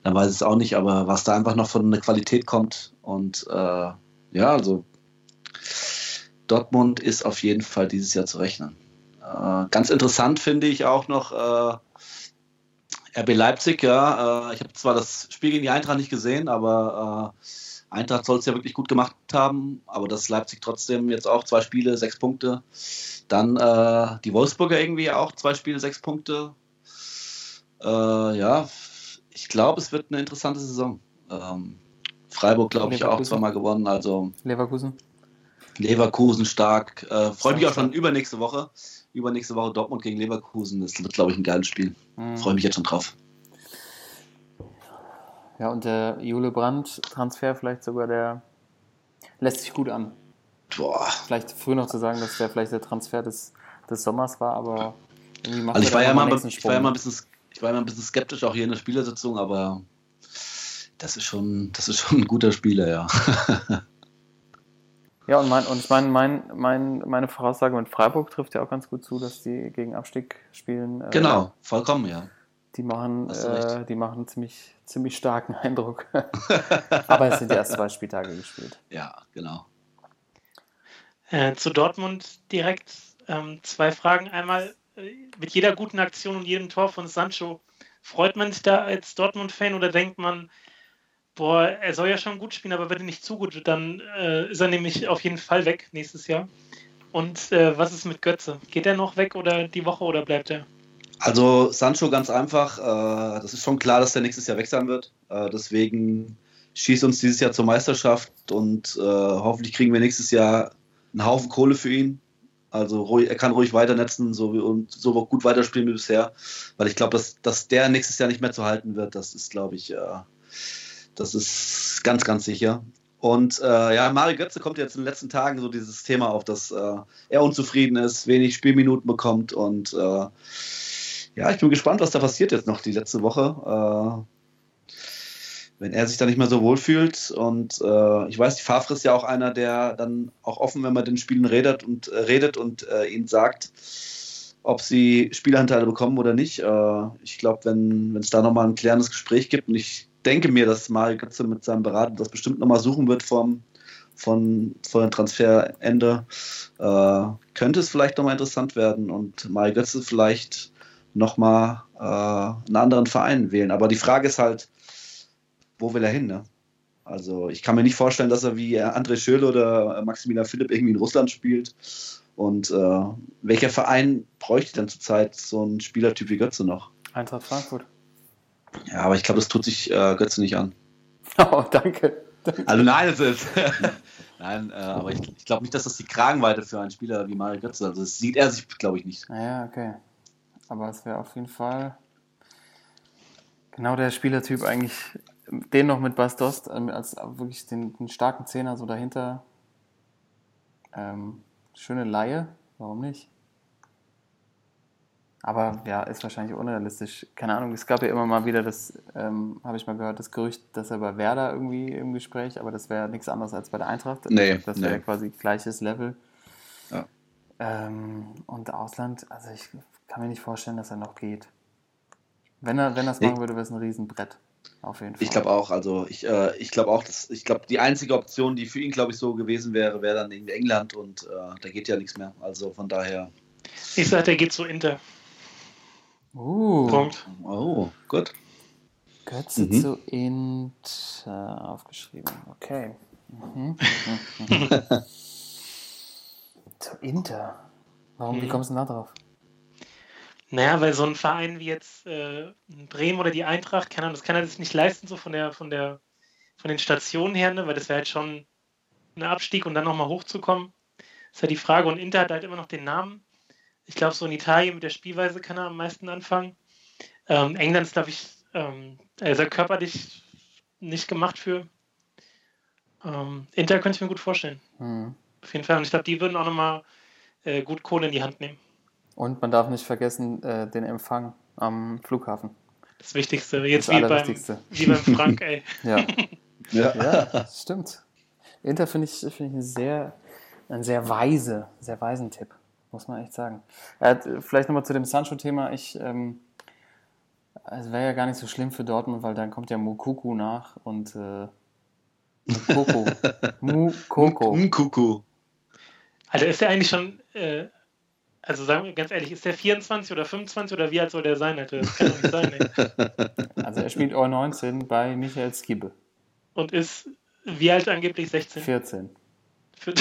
dann weiß ich es auch nicht. Aber was da einfach noch von der Qualität kommt und äh, ja, also Dortmund ist auf jeden Fall dieses Jahr zu rechnen. Äh, ganz interessant finde ich auch noch äh, RB Leipzig. Ja, äh, ich habe zwar das Spiel gegen die Eintracht nicht gesehen, aber äh, Eintracht soll es ja wirklich gut gemacht haben, aber dass Leipzig trotzdem jetzt auch zwei Spiele, sechs Punkte. Dann äh, die Wolfsburger irgendwie auch zwei Spiele, sechs Punkte. Äh, ja, ich glaube, es wird eine interessante Saison. Ähm, Freiburg, glaube ich, auch zweimal gewonnen. Also Leverkusen? Leverkusen stark. Äh, Freue mich auch schon übernächste Woche. Übernächste Woche Dortmund gegen Leverkusen. Das wird, glaube ich, ein geiles Spiel. Mhm. Freue mich jetzt schon drauf. Ja, und der Jule Brandt-Transfer vielleicht sogar der lässt sich gut an. Boah. Vielleicht früh noch zu sagen, dass der vielleicht der Transfer des, des Sommers war, aber irgendwie macht Also ich war, ja mal, ich war ja mal ein bisschen, ich war ja mal ein bisschen skeptisch auch hier in der Spielersitzung, aber das ist schon, das ist schon ein guter Spieler, ja. Ja, und, mein, und ich meine, mein, mein, meine Voraussage mit Freiburg trifft ja auch ganz gut zu, dass die gegen Abstieg spielen. Äh, genau, vollkommen, ja. Die machen, äh, die machen einen ziemlich, ziemlich starken Eindruck. aber es sind die ersten zwei Spieltage gespielt. Ja, genau. Äh, zu Dortmund direkt ähm, zwei Fragen. Einmal, äh, mit jeder guten Aktion und jedem Tor von Sancho, freut man sich da als Dortmund-Fan oder denkt man, boah, er soll ja schon gut spielen, aber bitte nicht zu gut, dann äh, ist er nämlich auf jeden Fall weg nächstes Jahr. Und äh, was ist mit Götze? Geht er noch weg oder die Woche oder bleibt er? Also Sancho ganz einfach, äh, das ist schon klar, dass der nächstes Jahr weg sein wird. Äh, deswegen schießt uns dieses Jahr zur Meisterschaft und äh, hoffentlich kriegen wir nächstes Jahr einen Haufen Kohle für ihn. Also ruhig, er kann ruhig weiternetzen so wie, und so gut weiterspielen wie bisher, weil ich glaube, dass, dass der nächstes Jahr nicht mehr zu halten wird. Das ist, glaube ich, äh, das ist ganz, ganz sicher. Und äh, ja, Mario Götze kommt jetzt in den letzten Tagen so dieses Thema auf, dass äh, er unzufrieden ist, wenig Spielminuten bekommt und äh, ja, ich bin gespannt, was da passiert jetzt noch die letzte Woche. Äh, wenn er sich da nicht mehr so wohl fühlt. Und äh, ich weiß, die Favre ist ja auch einer, der dann auch offen, wenn man den Spielen redet und äh, redet und ihnen sagt, ob sie Spielanteile bekommen oder nicht. Ich glaube, wenn es da nochmal ein klärendes Gespräch gibt, und ich denke mir, dass Mario Götze mit seinem Berater das bestimmt nochmal suchen wird vom, von, von dem Transferende, äh, könnte es vielleicht nochmal interessant werden und Mario Götze vielleicht nochmal äh, einen anderen Verein wählen. Aber die Frage ist halt, wo will er hin? Ne? Also ich kann mir nicht vorstellen, dass er wie André Schöle oder Maximilian Philipp irgendwie in Russland spielt. Und äh, welcher Verein bräuchte denn zurzeit so einen Spielertyp wie Götze noch? Eintracht Frankfurt. Ja, aber ich glaube, das tut sich äh, Götze nicht an. Oh, danke. Also nein, es ist. nein, äh, aber ich, ich glaube nicht, dass das die Kragenweite für einen Spieler wie Mario Götze. Also das sieht er sich, glaube ich, nicht. Naja, okay. Aber es wäre auf jeden Fall genau der Spielertyp eigentlich, den noch mit Bas Dost ähm, als wirklich den, den starken Zehner so dahinter. Ähm, schöne Laie, warum nicht? Aber ja, ist wahrscheinlich unrealistisch. Keine Ahnung, es gab ja immer mal wieder das, ähm, habe ich mal gehört, das Gerücht, dass er bei Werder irgendwie im Gespräch, aber das wäre nichts anderes als bei der Eintracht. Nee, das wäre nee. quasi gleiches Level. Ja. Ähm, und Ausland, also ich kann mir nicht vorstellen, dass er noch geht. Wenn er, wenn er es Nee. machen würde, wäre es ein Riesenbrett. Auf jeden Fall. Ich glaube auch, also ich, äh, ich glaube auch, dass ich glaube, die einzige Option, die für ihn, glaube ich, so gewesen wäre, wäre dann in England und äh, da geht ja nichts mehr. Also von daher. Ich sage, der geht zu Inter. Uh, Punkt. Oh, gut. Götze Mhm. zu Inter aufgeschrieben. Okay. Mhm. Zu Inter. Warum, wie Mhm. kommst du denn da drauf? Naja, weil so ein Verein wie jetzt äh, Bremen oder die Eintracht, kann das kann er sich nicht leisten, so von der, von der, von den Stationen her, ne? weil das wäre halt schon ein Abstieg und dann nochmal hochzukommen. ist halt die Frage. Und Inter hat halt immer noch den Namen. Ich glaube, so in Italien mit der Spielweise kann er am meisten anfangen. Ähm, England ist, glaube ich, ähm, also körperlich nicht gemacht für. Ähm, Inter könnte ich mir gut vorstellen. Mhm. Auf jeden Fall. Und ich glaube, die würden auch nochmal äh, gut Kohle in die Hand nehmen. Und man darf nicht vergessen, äh, den Empfang am Flughafen. Das Wichtigste. Jetzt Das wie beim, wie beim Frank, ey. Ja, Ja. ja stimmt. Inter finde ich, find ich sehr, ein sehr weise, sehr weisen Tipp, muss man echt sagen. Äh, vielleicht nochmal zu dem Sancho-Thema. Ich, ähm, es wäre ja gar nicht so schlimm für Dortmund, weil dann kommt ja Mukuku nach und äh, Mukoko. Mukoko. Kuku. Also ist der eigentlich schon, äh, also sagen wir ganz ehrlich, ist der 24 oder 25 oder wie alt soll der sein, Alter? Das kann doch nicht sein, ey. Also er spielt U19 bei Michael Skibbe. Und ist wie alt angeblich 16? 14.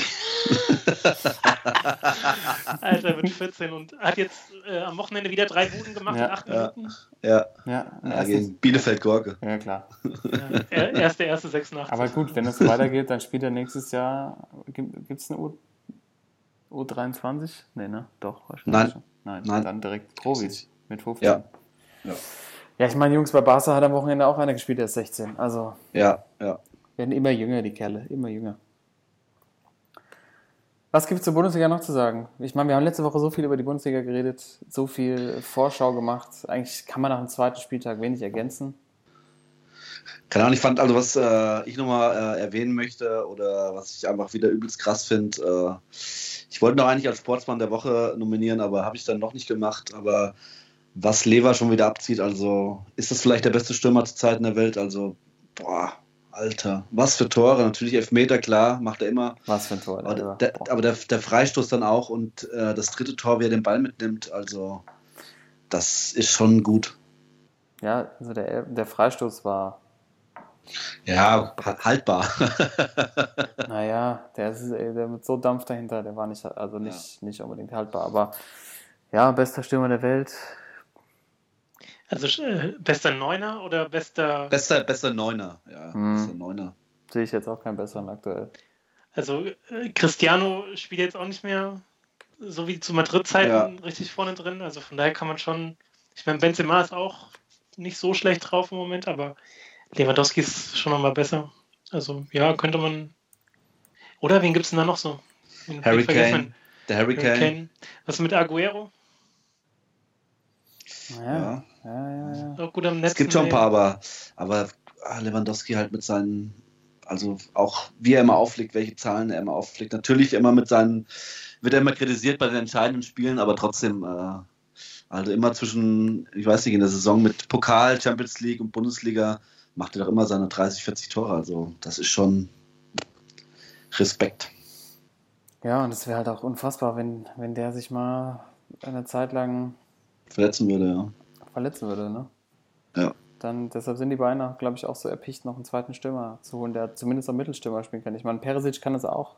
Alter, mit 14 und hat jetzt äh, am Wochenende wieder drei Buden gemacht Ja. in acht Ja. Minuten. Ja, Ja, ja gegen Bielefeld-Gorke. ja klar. Ja, er- erste, erste 86. Aber gut, wenn es weitergeht, dann spielt er nächstes Jahr. Gibt es eine U, U23? Nee, ne? Doch, wahrscheinlich. Nein. schon. Nein, Nein. dann direkt Profis mit 15. Ja. Ja. Ja, ich meine, Jungs, bei Barca hat am Wochenende auch einer gespielt, der ist 16. Also Ja, ja. werden immer jünger, die Kerle, immer jünger. Was gibt es zur Bundesliga noch zu sagen? Ich meine, wir haben letzte Woche so viel über die Bundesliga geredet, so viel Vorschau gemacht. Eigentlich kann man nach dem zweiten Spieltag wenig ergänzen. Keine Ahnung, ich fand also, was äh, ich nochmal äh, erwähnen möchte oder was ich einfach wieder übelst krass finde. Äh, ich wollte noch eigentlich als Sportsmann der Woche nominieren, aber habe ich dann noch nicht gemacht. Aber was Lever schon wieder abzieht, also ist das vielleicht der beste Stürmer zur Zeit in der Welt? Also, boah, Alter, was für Tore. Natürlich Elfmeter, klar, macht er immer. Was für ein Tor. Aber, Alter. der, aber der, der Freistoß dann auch und äh, das dritte Tor, wie er den Ball mitnimmt, also das ist schon gut. Ja, also der, der Freistoß war, Ja, ha- haltbar. naja, der, ist, ey, der mit so Dampf dahinter, der war nicht, also nicht, nicht unbedingt haltbar. Aber ja, bester Stürmer der Welt. Also äh, bester Neuner oder bester. Bester, bester Neuner, ja, Hm. bester Neuner. Sehe ich jetzt auch keinen besseren aktuell. Also äh, Cristiano spielt jetzt auch nicht mehr so wie zu Madrid-Zeiten Ja. richtig vorne drin. Also von daher kann man schon. Ich meine, Benzema ist auch nicht so schlecht drauf im Moment, aber Lewandowski ist schon nochmal besser. Also ja, könnte man. Oder wen gibt es denn da noch so? Wen- Harry Kane, der Harry Harry Kane. Kane. Was mit Aguero? Ja, Ja. Ja, ja. ja. Gut. Es gibt schon ein paar, aber, aber ah, Lewandowski halt mit seinen, also auch wie er immer auflegt, welche Zahlen er immer auflegt. Natürlich immer mit seinen, wird er immer kritisiert bei den entscheidenden Spielen, aber trotzdem, äh, also immer zwischen, ich weiß nicht, in der Saison mit Pokal, Champions League und Bundesliga macht er doch immer seine 30, 40 Tore. Also das ist schon Respekt. Ja, und es wäre halt auch unfassbar, wenn, wenn der sich mal eine Zeit lang Verletzen würde, ja. Verletzen würde, ne? Ja. Dann, deshalb sind die Beine, glaube ich, auch so erpicht, noch einen zweiten Stürmer zu holen, der zumindest am Mittelstürmer spielen kann. Ich meine, Perisic kann das auch.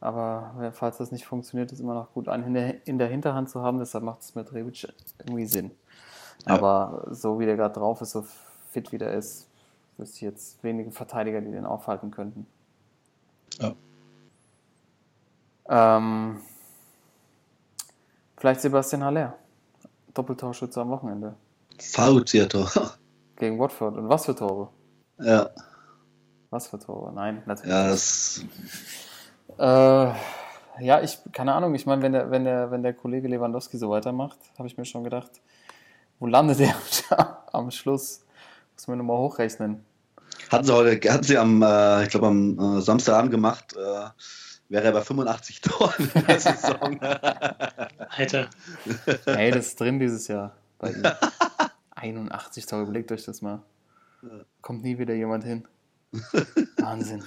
Aber falls das nicht funktioniert, ist immer noch gut, einen in der, in der Hinterhand zu haben. Deshalb macht es mit Rebic irgendwie Sinn. Ja. Aber so wie der gerade drauf ist, so fit wie der ist, wüsste ich jetzt wenige Verteidiger, die den aufhalten könnten. Ja. Ähm, vielleicht Sebastian Haller. Doppeltorschütze am Wochenende. Fauzierto. Gegen Watford. Und was für Tore? ja, Was für Tore? Nein, natürlich. ja, das Äh, ja, ich, keine Ahnung, ich meine, wenn der, wenn, der, wenn der Kollege Lewandowski so weitermacht, habe ich mir schon gedacht, wo landet er am Schluss? Muss man nochmal hochrechnen. Hatten sie heute, hatten sie am, äh, ich glaube am äh, Samstagabend gemacht, äh, wäre er bei 85 Toren in der Saison. Alter. Ey, das ist drin dieses Jahr bei ihm. 81 Tore, überlegt euch das mal. Kommt nie wieder jemand hin. Wahnsinn.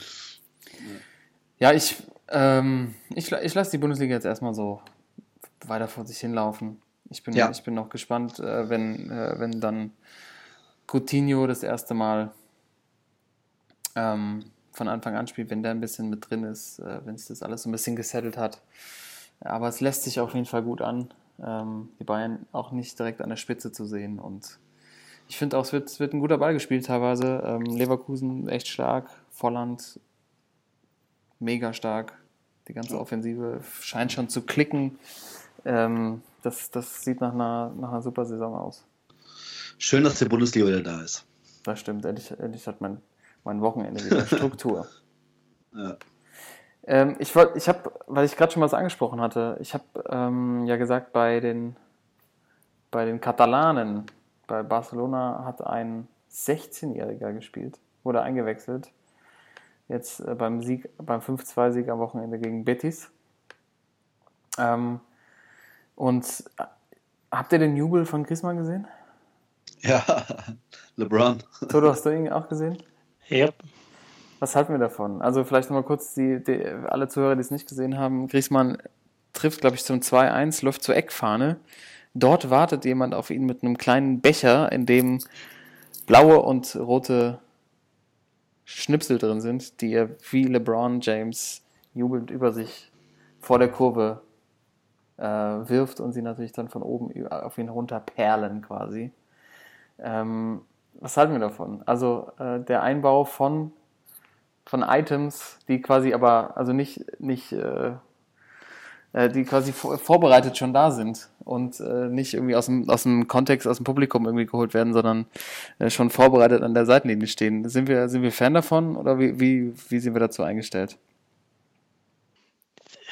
Ja, ich, ähm, ich, ich lasse die Bundesliga jetzt erstmal so weiter vor sich hinlaufen. Ich bin, Ja. ich bin noch gespannt, äh, wenn, äh, wenn dann Coutinho das erste Mal ähm, von Anfang an spielt, wenn der ein bisschen mit drin ist, äh, wenn sich das alles so ein bisschen gesettelt hat. Aber es lässt sich auf jeden Fall gut an, ähm, die Bayern auch nicht direkt an der Spitze zu sehen. Und ich finde auch, es wird, es wird ein guter Ball gespielt teilweise. Ähm, Leverkusen echt stark, Volland mega stark. Die ganze Offensive scheint schon zu klicken. Ähm, das, das sieht nach einer, nach einer super Saison aus. Schön, dass die Bundesliga wieder da ist. Das stimmt. Endlich, endlich hat mein, mein Wochenende wieder Struktur. Ja. Ähm, ich wollte, ich habe, weil ich gerade schon was angesprochen hatte, ich habe ähm, ja gesagt, bei den, bei den Katalanen, bei Barcelona hat ein 16-Jähriger gespielt, wurde eingewechselt. Jetzt äh, beim Sieg, beim 5-2-Sieg am Wochenende gegen Betis. Ähm, und äh, habt ihr den Jubel von Griezmann gesehen? ja, LeBron. Toto, hast du ihn auch gesehen? Ja. Was halten wir davon? Also vielleicht nochmal kurz die, die, alle Zuhörer, die es nicht gesehen haben. Griezmann trifft, glaube ich, zum 2-1, läuft zur Eckfahne. Dort wartet jemand auf ihn mit einem kleinen Becher, in dem blaue und rote Schnipsel drin sind, die er wie LeBron James jubelnd über sich vor der Kurve äh, wirft und sie natürlich dann von oben auf ihn runter perlen quasi. Ähm, was halten wir davon? Also äh, der Einbau von, von Items, die quasi aber, also nicht, nicht äh, äh, die quasi vor, vorbereitet schon da sind und äh, nicht irgendwie aus dem, aus dem Kontext, aus dem Publikum irgendwie geholt werden, sondern äh, schon vorbereitet an der Seitenlinie stehen. Sind wir, sind wir Fan davon oder wie, wie, wie sind wir dazu eingestellt?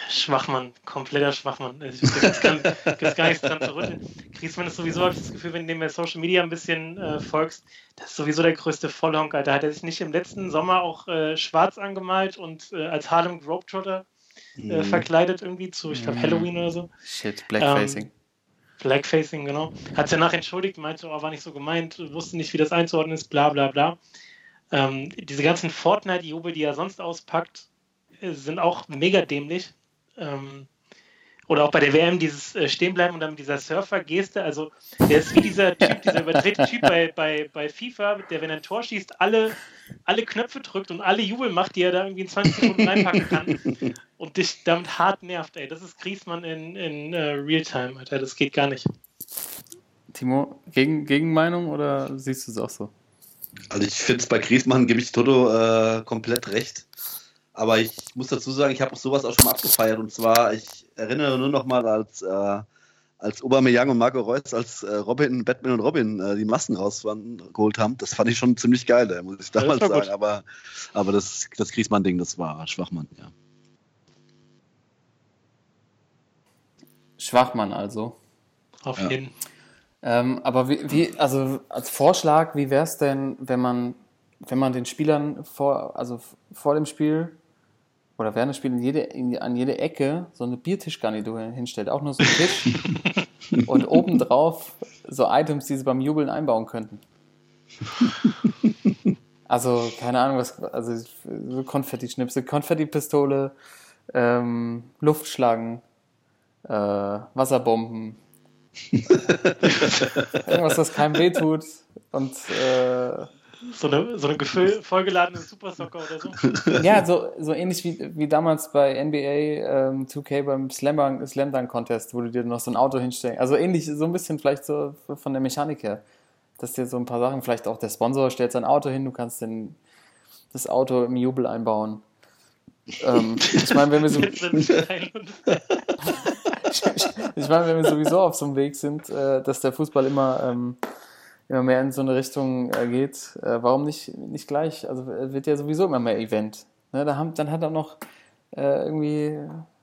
Schwachmann, kompletter Schwachmann. Also ich gibt gar, gar nichts dran zu rütteln. Griezmann ist sowieso, habe ich das Gefühl, wenn du dem bei Social Media ein bisschen äh, folgst, das ist sowieso der größte Vollhonk, Alter. Hat er sich nicht im letzten Sommer auch äh, schwarz angemalt und äh, als Harlem Globetrotter äh, Mhm. verkleidet irgendwie zu, ich glaube, Mhm. Halloween oder so? Shit, Blackfacing. Blackfacing, genau. Hat sich danach entschuldigt, meinte, oh, war nicht so gemeint, wusste nicht, wie das einzuordnen ist, bla bla bla. Ähm, diese ganzen Fortnite-Jubel, die er sonst auspackt, äh, sind auch mega dämlich. Ähm, oder auch bei der WM dieses äh, Stehenbleiben und dann mit dieser Surfer-Geste. Also, der ist wie dieser Typ, dieser überdrehte Typ bei, bei, bei FIFA, der, wenn er ein Tor schießt, alle, alle Knöpfe drückt und alle Jubel macht, die er da irgendwie in 20 Sekunden reinpacken kann und dich damit hart nervt, ey. Das ist Griezmann in, in äh, Realtime, Alter. Das geht gar nicht. Timo, gegen, Gegenmeinung oder siehst du es auch so? Also ich finde es bei Griezmann, gebe ich Toto äh, komplett recht. Aber ich muss dazu sagen, ich habe auch sowas auch schon mal abgefeiert. Und zwar, ich erinnere nur noch mal, als, äh, als Aubameyang und Marco Reus, als äh, Robin, Batman und Robin äh, die Masken rausgeholt haben. Das fand ich schon ziemlich geil, äh, muss ich damals sagen. Aber, aber das, das Griezmann-Ding, das war Schwachmann, ja. Schwachmann also. Auf Ja. jeden Ähm, aber wie, wie, also als Vorschlag, wie wäre es denn, wenn man, wenn man den Spielern vor, also vor dem Spiel oder während des Spiels in jede, in, an jede Ecke so eine Biertischgarnitur hinstellt, auch nur so einen Tisch und obendrauf so Items, die sie beim Jubeln einbauen könnten. Also, keine Ahnung, was, also so Konfetti-Schnipsel, Konfetti-Pistole, ähm, Luftschlangen, äh, Wasserbomben, irgendwas, das keinem wehtut und äh, So eine, so eine vollgeladene Supersoccer oder so. ja, so, so ähnlich wie, wie damals bei NBA ähm, 2K beim Slam Dunk, Slam Dunk Contest, wo du dir noch so ein Auto hinstellst. Also ähnlich, so ein bisschen vielleicht so von der Mechanik her. Dass dir so ein paar Sachen, vielleicht auch der Sponsor stellt sein Auto hin, du kannst den, das Auto im Jubel einbauen. Ähm, ich meine, wenn wir so, ich meine, wenn wir sowieso auf so einem Weg sind, äh, dass der Fußball immer, ähm, immer mehr in so eine Richtung äh, geht, äh, warum nicht, nicht gleich? Also äh, wird ja sowieso immer mehr Event. Ne, da haben, dann hat auch noch äh, irgendwie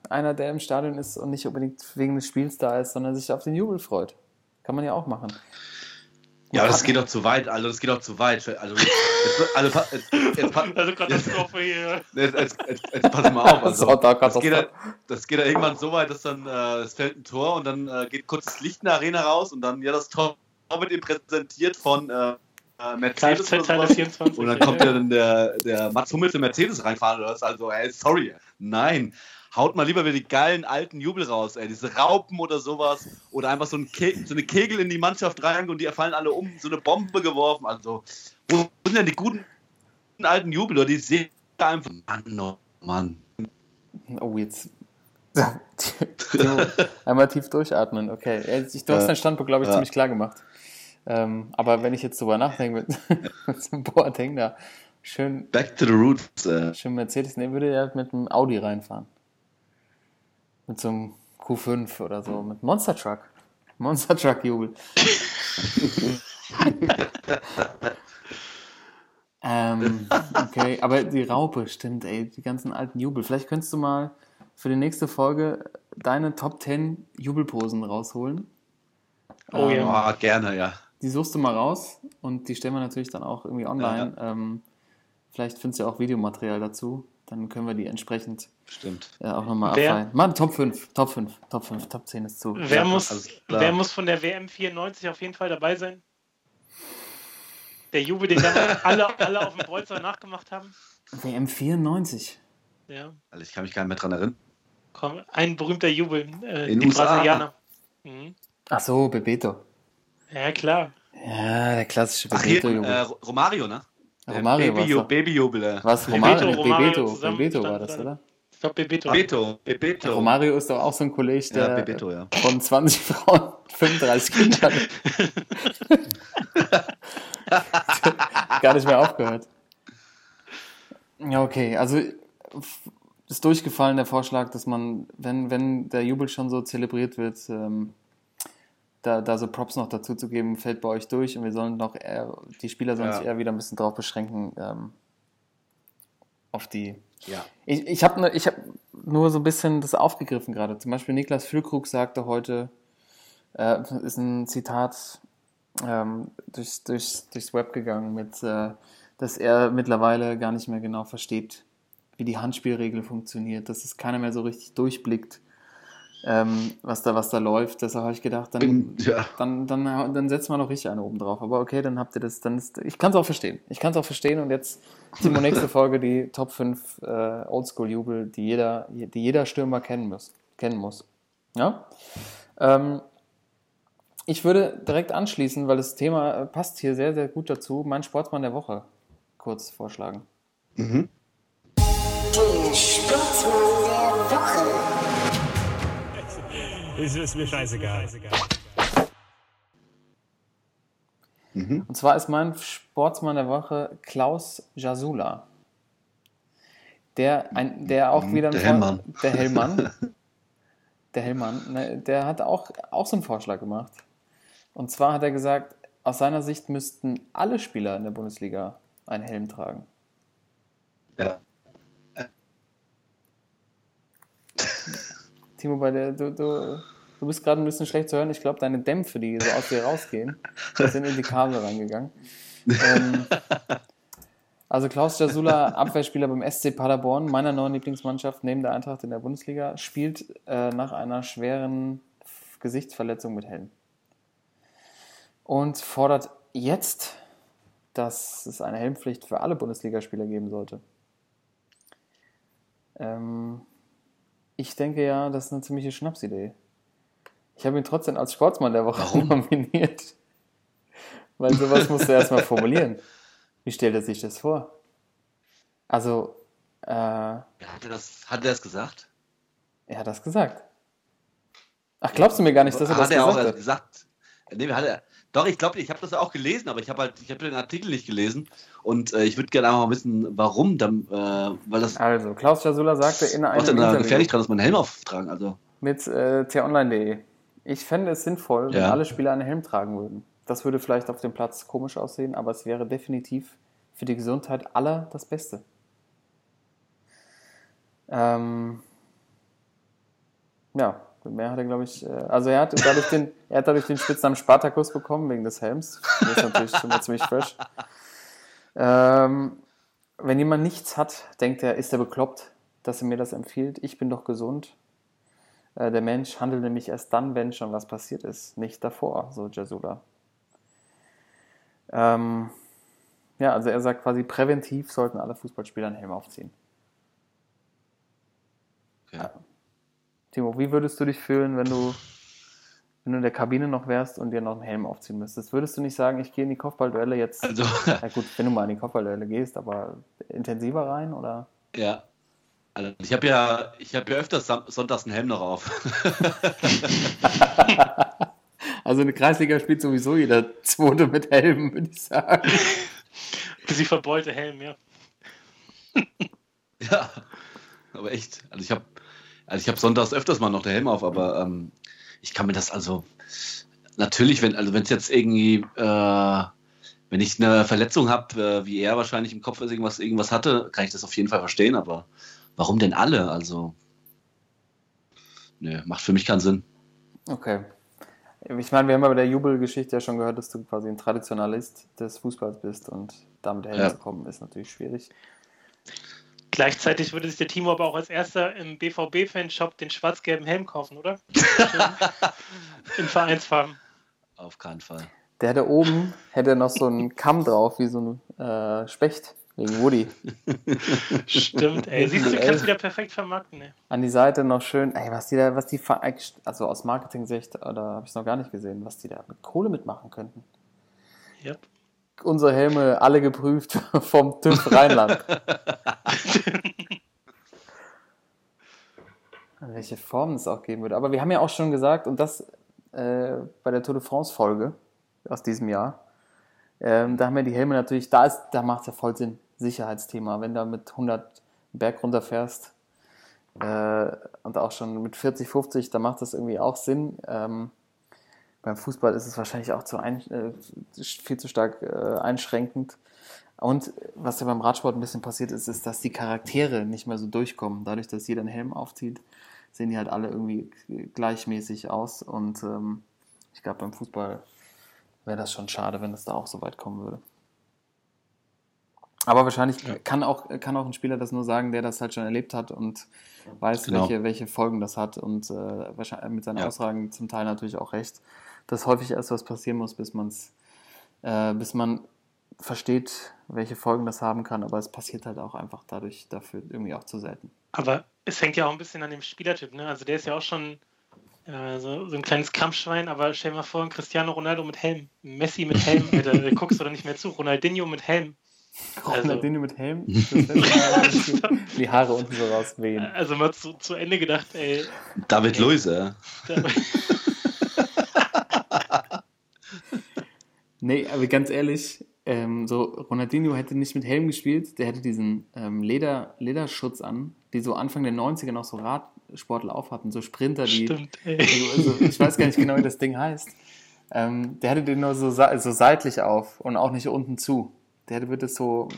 einer, der im Stadion ist und nicht unbedingt wegen des Spiels da ist, sondern sich auf den Jubel freut. Kann man ja auch machen. Ja, aber das geht doch zu weit, also das geht doch zu weit. Also, jetzt, also, jetzt, jetzt, Also Katastrophe hier. jetzt, jetzt, jetzt, jetzt pass mal auf. Also, So, da das, geht, Katastrophe. ja- das geht ja irgendwann so weit, dass dann äh, es fällt ein Tor und dann äh, geht kurz das Licht in der Arena raus und dann ja das Tor wird ihm präsentiert von äh, äh, Mercedes oder Kfz-Teile sowas. 24. Und dann kommt ja dann der, der Mats Hummels in Mercedes reinfahren oder was. Also, ey, sorry. Nein. Haut mal lieber wieder die geilen alten Jubel raus, ey. Diese Raupen oder sowas. Oder einfach so, ein Ke so eine Kegel in die Mannschaft rein und die fallen alle um. So eine Bombe geworfen. Also, wo sind denn die guten alten Jubel? Oder die sehen einfach. Mann, oh Mann. Oh, jetzt. Einmal tief durchatmen, okay. Du hast deinen Standpunkt, glaube ich, Ja. ziemlich klar gemacht. Ähm, aber wenn ich jetzt drüber nachdenke, mit, mit so einem Boateng da, schön, Back to the roots. Äh. schön Mercedes nehmen, würde er halt mit einem Audi reinfahren. Mit so einem Q5 oder so, mit Monster Truck. Monster Truck Jubel. ähm, okay, aber die Raupe, stimmt, ey, die ganzen alten Jubel. Vielleicht könntest du mal für die nächste Folge deine Top 10 Jubelposen rausholen. Oh Ähm, ja. Oh, gerne, ja. Die suchst du mal raus und die stellen wir natürlich dann auch irgendwie online. Ähm, vielleicht findest du ja auch Videomaterial dazu. Dann können wir die entsprechend Stimmt. äh, auch nochmal abfeiern. Mann, Top 5, Top 5, Top 5, Top 10 ist zu. Wer, Ja, muss, wer muss von der WM 94 auf jeden Fall dabei sein? Der Jubel, den dann alle, alle auf dem Bolzer nachgemacht haben? WM 94. Ja, Also ich kann mich gar nicht mehr dran erinnern. komm, ein berühmter Jubel. Äh, In die USA. Brasilianer. Mhm. Ach so, Bebeto. Ja, klar. Ja, der klassische Ach, hier, Bebeto-Jubel. äh, Romario, ne? Romario Baby. Babyjubel. Was? Bebeto, Romario? Romario Bebeto, zusammen Bebeto war das, oder? glaube, Bebeto. Bebeto. Bebeto. Romario ist doch auch so ein Kollege, Ja, der Bebeto, ja. von 20 Frauen 35 Kinder hat. Gar nicht mehr aufgehört. Ja, okay. Also ist durchgefallen der Vorschlag, dass man, wenn, wenn der Jubel schon so zelebriert wird, ähm, da, da so Props noch dazu zu geben, fällt bei euch durch und wir sollen noch eher, die Spieler sollen Ja. sich eher wieder ein bisschen drauf beschränken, ähm, auf die Ja. ich, ich habe ich hab nur so ein bisschen das aufgegriffen gerade. Zum Beispiel Niklas Füllkrug sagte heute, äh, ist ein Zitat ähm, durchs, durchs, durchs Web gegangen, mit, äh, dass er mittlerweile gar nicht mehr genau versteht, wie die Handspielregel funktioniert, dass es keiner mehr so richtig durchblickt, ähm, was, da, was da läuft. Deshalb habe ich gedacht, dann, ja. dann, dann, dann setzt man noch richtig eine oben drauf. Aber okay, dann habt ihr das, dann ist, ich kann es auch verstehen. Ich kann es auch verstehen und jetzt, Timo, nächste Folge die Top 5 äh, Oldschool-Jubel, die jeder, die jeder Stürmer kennen muss. Kennen muss. Ja? Ähm, ich würde direkt anschließen, weil das Thema äh, passt hier sehr, sehr gut dazu, mein Sportsmann der Woche kurz vorschlagen. Mhm. Der Sportsmann der Woche. Ist, ist mir scheißegal. Mhm. Und zwar ist mein Sportsmann der Woche Klaus Jasula. Der, ein, der auch Mhm, wieder der Hellmann. Der Hellmann. Der Hellmann, ne, der hat auch, auch so einen Vorschlag gemacht. Und zwar hat er gesagt, aus seiner Sicht müssten alle Spieler in der Bundesliga einen Helm tragen. Ja. Timo, bei der, du, du, du bist gerade ein bisschen schlecht zu hören. Ich glaube, deine Dämpfe, die so aus dir rausgehen, sind in die Kabel reingegangen. Ähm, also Klaus Jasula, Abwehrspieler beim SC Paderborn, meiner neuen Lieblingsmannschaft neben der Eintracht in der Bundesliga, spielt äh, nach einer schweren Gesichtsverletzung mit Helm. Und fordert jetzt, dass es eine Helmpflicht für alle Bundesligaspieler geben sollte. Ähm, ich denke ja, das ist eine ziemliche Schnapsidee. Ich habe ihn trotzdem als Sportsmann der Woche nominiert. Weil sowas musst du erstmal formulieren. Wie stellt er sich das vor? Also, äh, er Hat er das, hat er das gesagt? hat das gesagt. Ach, glaubst du mir gar nicht, dass er das hat er gesagt auch hat? gesagt? Nee, hat er. Doch, ich glaube, ich habe das auch gelesen, aber ich habe halt, ich habe den Artikel nicht gelesen und äh, ich würde gerne einfach mal wissen, warum, dann, äh, weil das Also, Klaus Jasula sagte in einem Interview gefährlich dran, dass man einen Helm auftragen. Also mit äh, t-online.de. Ich fände es sinnvoll, wenn Ja. alle Spieler einen Helm tragen würden. Das würde vielleicht auf dem Platz komisch aussehen, aber es wäre definitiv für die Gesundheit aller das Beste. Ähm, ja, mehr hat er, glaube ich. Äh, also, er hat, dadurch den, er hat dadurch den Spitznamen Spartakus bekommen, wegen des Helms. Das ist natürlich schon mal ziemlich fresh. Ähm, wenn jemand nichts hat, denkt er, ist er bekloppt, dass er mir das empfiehlt. Ich bin doch gesund. Äh, der Mensch handelt nämlich erst dann, wenn schon was passiert ist, nicht davor, so Jasula. Ähm, ja, also er sagt quasi, präventiv sollten alle Fußballspieler einen Helm aufziehen. Ja. Timo, wie würdest du dich fühlen, wenn du, wenn du in der Kabine noch wärst und dir noch einen Helm aufziehen müsstest? Würdest du nicht sagen, ich gehe in die Kopfballduelle jetzt? Also, Na gut, wenn du mal in die Kopfballduelle gehst, aber intensiver rein oder? ja. Also ich habe ja, ich habe ja öfters sonntags einen Helm noch auf. Also eine Kreisliga spielt sowieso jeder Zweite mit Helm, würde ich sagen. Sie verbeulte Helm, ja. ja, aber echt. Also ich habe, also ich habe sonntags öfters mal noch den Helm auf, aber ähm, ich kann mir das also natürlich, wenn, also wenn es jetzt irgendwie, äh, wenn ich eine Verletzung habe, äh, wie er wahrscheinlich im Kopf irgendwas, irgendwas hatte, kann ich das auf jeden Fall verstehen, aber warum denn alle? Also, nö, macht für mich keinen Sinn. Okay. Ich meine, wir haben ja bei der Jubelgeschichte ja schon gehört, dass du quasi ein Traditionalist des Fußballs bist und damit Helm Ja. zu kommen, ist natürlich schwierig. Gleichzeitig würde sich der Timo aber auch als erster im BVB-Fanshop den schwarz-gelben Helm kaufen, oder? In Vereinsfarben. Auf keinen Fall. Der da oben hätte noch so einen Kamm drauf, wie so ein äh, Specht, wegen Woody. Stimmt, ey. Siehst du, du kannst wieder perfekt vermarkten, ey. An die Seite noch schön, ey, was die da, was die, ver- also aus Marketing-Sicht, da habe ich es noch gar nicht gesehen, was die da mit Kohle mitmachen könnten. Yep. Unsere Helme alle geprüft vom TÜV Rheinland. welche Form es auch geben würde. Aber wir haben ja auch schon gesagt, und das äh, bei der Tour de France-Folge aus diesem Jahr, ähm, da haben wir die Helme natürlich, da, ist, da macht es ja voll Sinn, Sicherheitsthema. Wenn du mit 100 Berg runterfährst äh, und auch schon mit 40, 50, da macht das irgendwie auch Sinn. Ähm, beim Fußball ist es wahrscheinlich auch zu ein, äh, viel zu stark äh, einschränkend. Und was ja beim Radsport ein bisschen passiert ist, ist, dass die Charaktere nicht mehr so durchkommen. Dadurch, dass jeder einen Helm aufzieht, sehen die halt alle irgendwie gleichmäßig aus. Und ähm, ich glaube, beim Fußball wäre das schon schade, wenn es da auch so weit kommen würde. Aber wahrscheinlich Ja. kann, auch, kann auch ein Spieler das nur sagen, der das halt schon erlebt hat und weiß, Genau. welche, welche Folgen das hat und äh, wahrscheinlich mit seinen Ja. Aussagen zum Teil natürlich auch recht, dass häufig erst was passieren muss, bis, man's, äh, bis man versteht, welche Folgen das haben kann, aber es passiert halt auch einfach dadurch dafür irgendwie auch zu selten. Aber es hängt ja auch ein bisschen an dem Spielertyp, ne? Also der ist ja auch schon äh, so, so ein kleines Kampfschwein, aber stell dir mal vor, Cristiano Ronaldo mit Helm, Messi mit Helm, Alter, da guckst du doch nicht mehr zu, Ronaldinho mit Helm. Also- Ronaldinho mit Helm, die Haare unten so rauswehen. Also mal zu, zu Ende gedacht, ey, David Ja. Luiz, da, Nee, aber ganz ehrlich, ähm, so Ronaldinho hätte nicht mit Helm gespielt, der hätte diesen ähm, Leder, Lederschutz an, die so Anfang der 90er noch so Radsportler aufhatten, so Sprinter, die. stimmt, ey. Also, also, ich weiß gar nicht genau, wie das Ding heißt. Ähm, der hätte den nur so, so seitlich auf und auch nicht unten zu. Der würde es so,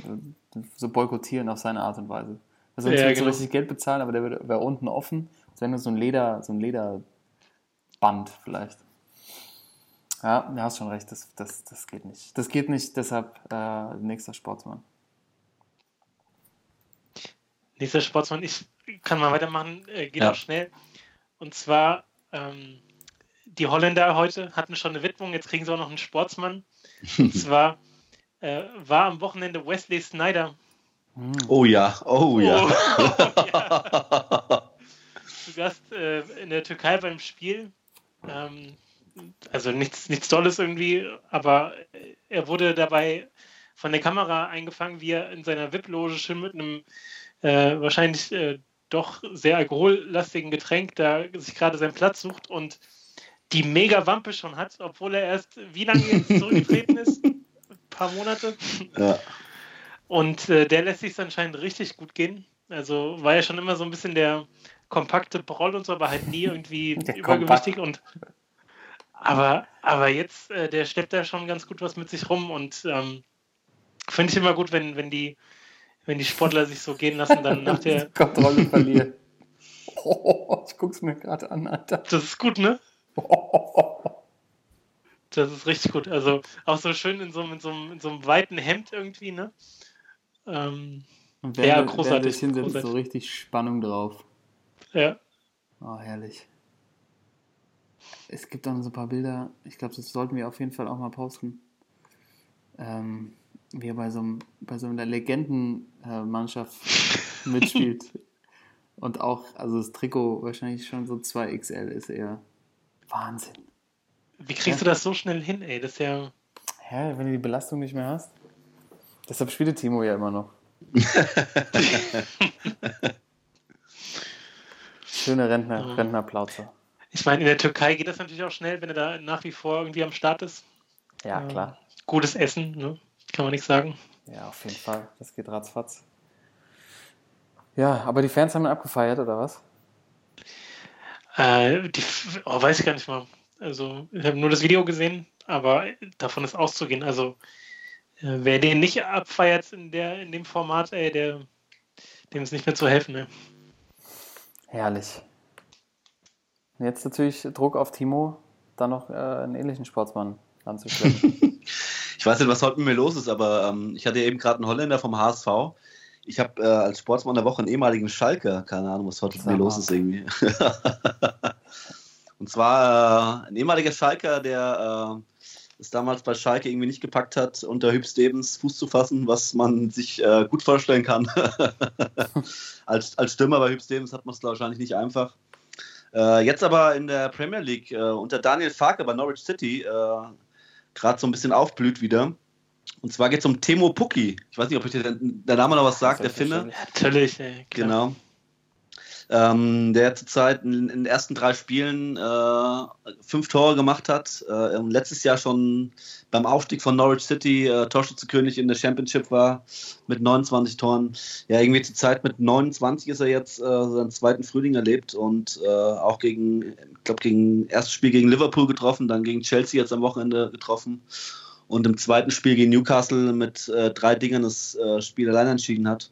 so boykottieren auf seine Art und Weise. Also sonst Ja, genau. richtig Geld bezahlen, aber der wäre unten offen. Das wäre nur so ein Leder, so ein Lederband vielleicht. Ja, du hast schon recht, das, das, das geht nicht. Das geht nicht, deshalb äh, nächster Sportsmann. Nächster Sportsmann, ich kann mal weitermachen, äh, geht Ja. auch schnell. Und zwar, ähm, die Holländer heute hatten schon eine Widmung, jetzt kriegen sie auch noch einen Sportsmann. Und zwar äh, war am Wochenende Wesley Snyder Hm. Oh ja, oh ja. Oh, ja. zu Gast äh, in der Türkei beim Spiel. Ähm, also nichts, nichts Tolles irgendwie, aber er wurde dabei von der Kamera eingefangen, wie er in seiner VIP-Loge schön mit einem äh, wahrscheinlich äh, doch sehr alkohollastigen Getränk da sich gerade seinen Platz sucht und die mega Wampe schon hat, obwohl er erst wie lange jetzt zurückgetreten ist? Paar Monate. ja. Und äh, der lässt sich anscheinend richtig gut gehen. Also war ja schon immer so ein bisschen der kompakte Proll und so, aber halt nie irgendwie übergewichtig und aber, aber jetzt, äh, der schleppt da schon ganz gut was mit sich rum und ähm, finde ich immer gut, wenn, wenn die, wenn die Sportler sich so gehen lassen, dann nach der. Kontrolle verlieren. Oh, ich guck's mir gerade an, Alter. Das ist gut, ne? Das ist richtig gut. Also auch so schön in so, einem- in so, in so einem weiten Hemd irgendwie, ne? Ähm, Und Ja, während, großartig, während hinsetzt, großartig. so richtig Spannung drauf. ja. Oh, herrlich. Es gibt auch noch so ein paar Bilder, ich glaube, das sollten wir auf jeden Fall auch mal posten. Ähm, wie er bei so, einem, bei so einer Legendenmannschaft mitspielt. Und auch, also das Trikot wahrscheinlich schon so 2XL ist eher Wahnsinn. Wie kriegst du das so schnell hin, ey? Das ist ja. Hä, wenn du die Belastung nicht mehr hast? Deshalb spielt Timo ja immer noch. Schöne Rentner, Ja. Rentnerplauze. Ich meine, in der Türkei geht das natürlich auch schnell, wenn er da nach wie vor irgendwie am Start ist. Ja, Ja. klar. Gutes Essen, ne? Kann man nicht sagen. Ja, auf jeden Fall. Das geht ratzfatz. Ja, aber die Fans haben ihn abgefeiert, oder was? Äh, die, oh, weiß ich gar nicht mal. Also, ich habe nur das Video gesehen, aber davon ist auszugehen. Also, äh, wer den nicht abfeiert in, der, in dem Format, ey, der, dem ist nicht mehr zu helfen. Ne? Herrlich. Jetzt natürlich Druck auf Timo, dann noch äh, einen ähnlichen Sportsmann anzuschleppen. Ich weiß nicht, was heute mit mir los ist, aber ähm, ich hatte eben gerade einen Holländer vom HSV. Ich habe äh, als Sportsmann der Woche einen ehemaligen Schalker. Keine Ahnung, was heute mit mir los ist irgendwie. Und zwar äh, ein ehemaliger Schalker, der äh, es damals bei Schalke irgendwie nicht gepackt hat, unter Hüb Stevens Fuß zu fassen, was man sich äh, gut vorstellen kann. als, als Stürmer bei Hüb Stevens hat man es wahrscheinlich nicht einfach. Äh, jetzt aber in der Premier League äh, unter Daniel Farke bei Norwich City äh, gerade so ein bisschen aufblüht wieder. Und zwar geht es um Temo Pukki. Ich weiß nicht, ob euch der, der Name noch was sagt, der Finne. Natürlich, ey. Genau. Ähm, der zurzeit in, in, den ersten drei Spielen äh, fünf Tore gemacht hat äh, letztes Jahr schon beim Aufstieg von Norwich City äh, Torschützenkönig in der Championship war mit 29 Toren. Ja, irgendwie zur Zeit mit 29 ist er jetzt äh, seinen zweiten Frühling erlebt und äh, auch gegen, ich glaube, gegen erstes Spiel gegen Liverpool getroffen, dann gegen Chelsea jetzt am Wochenende getroffen und im zweiten Spiel gegen Newcastle mit äh, drei Dingern das äh, Spiel allein entschieden hat.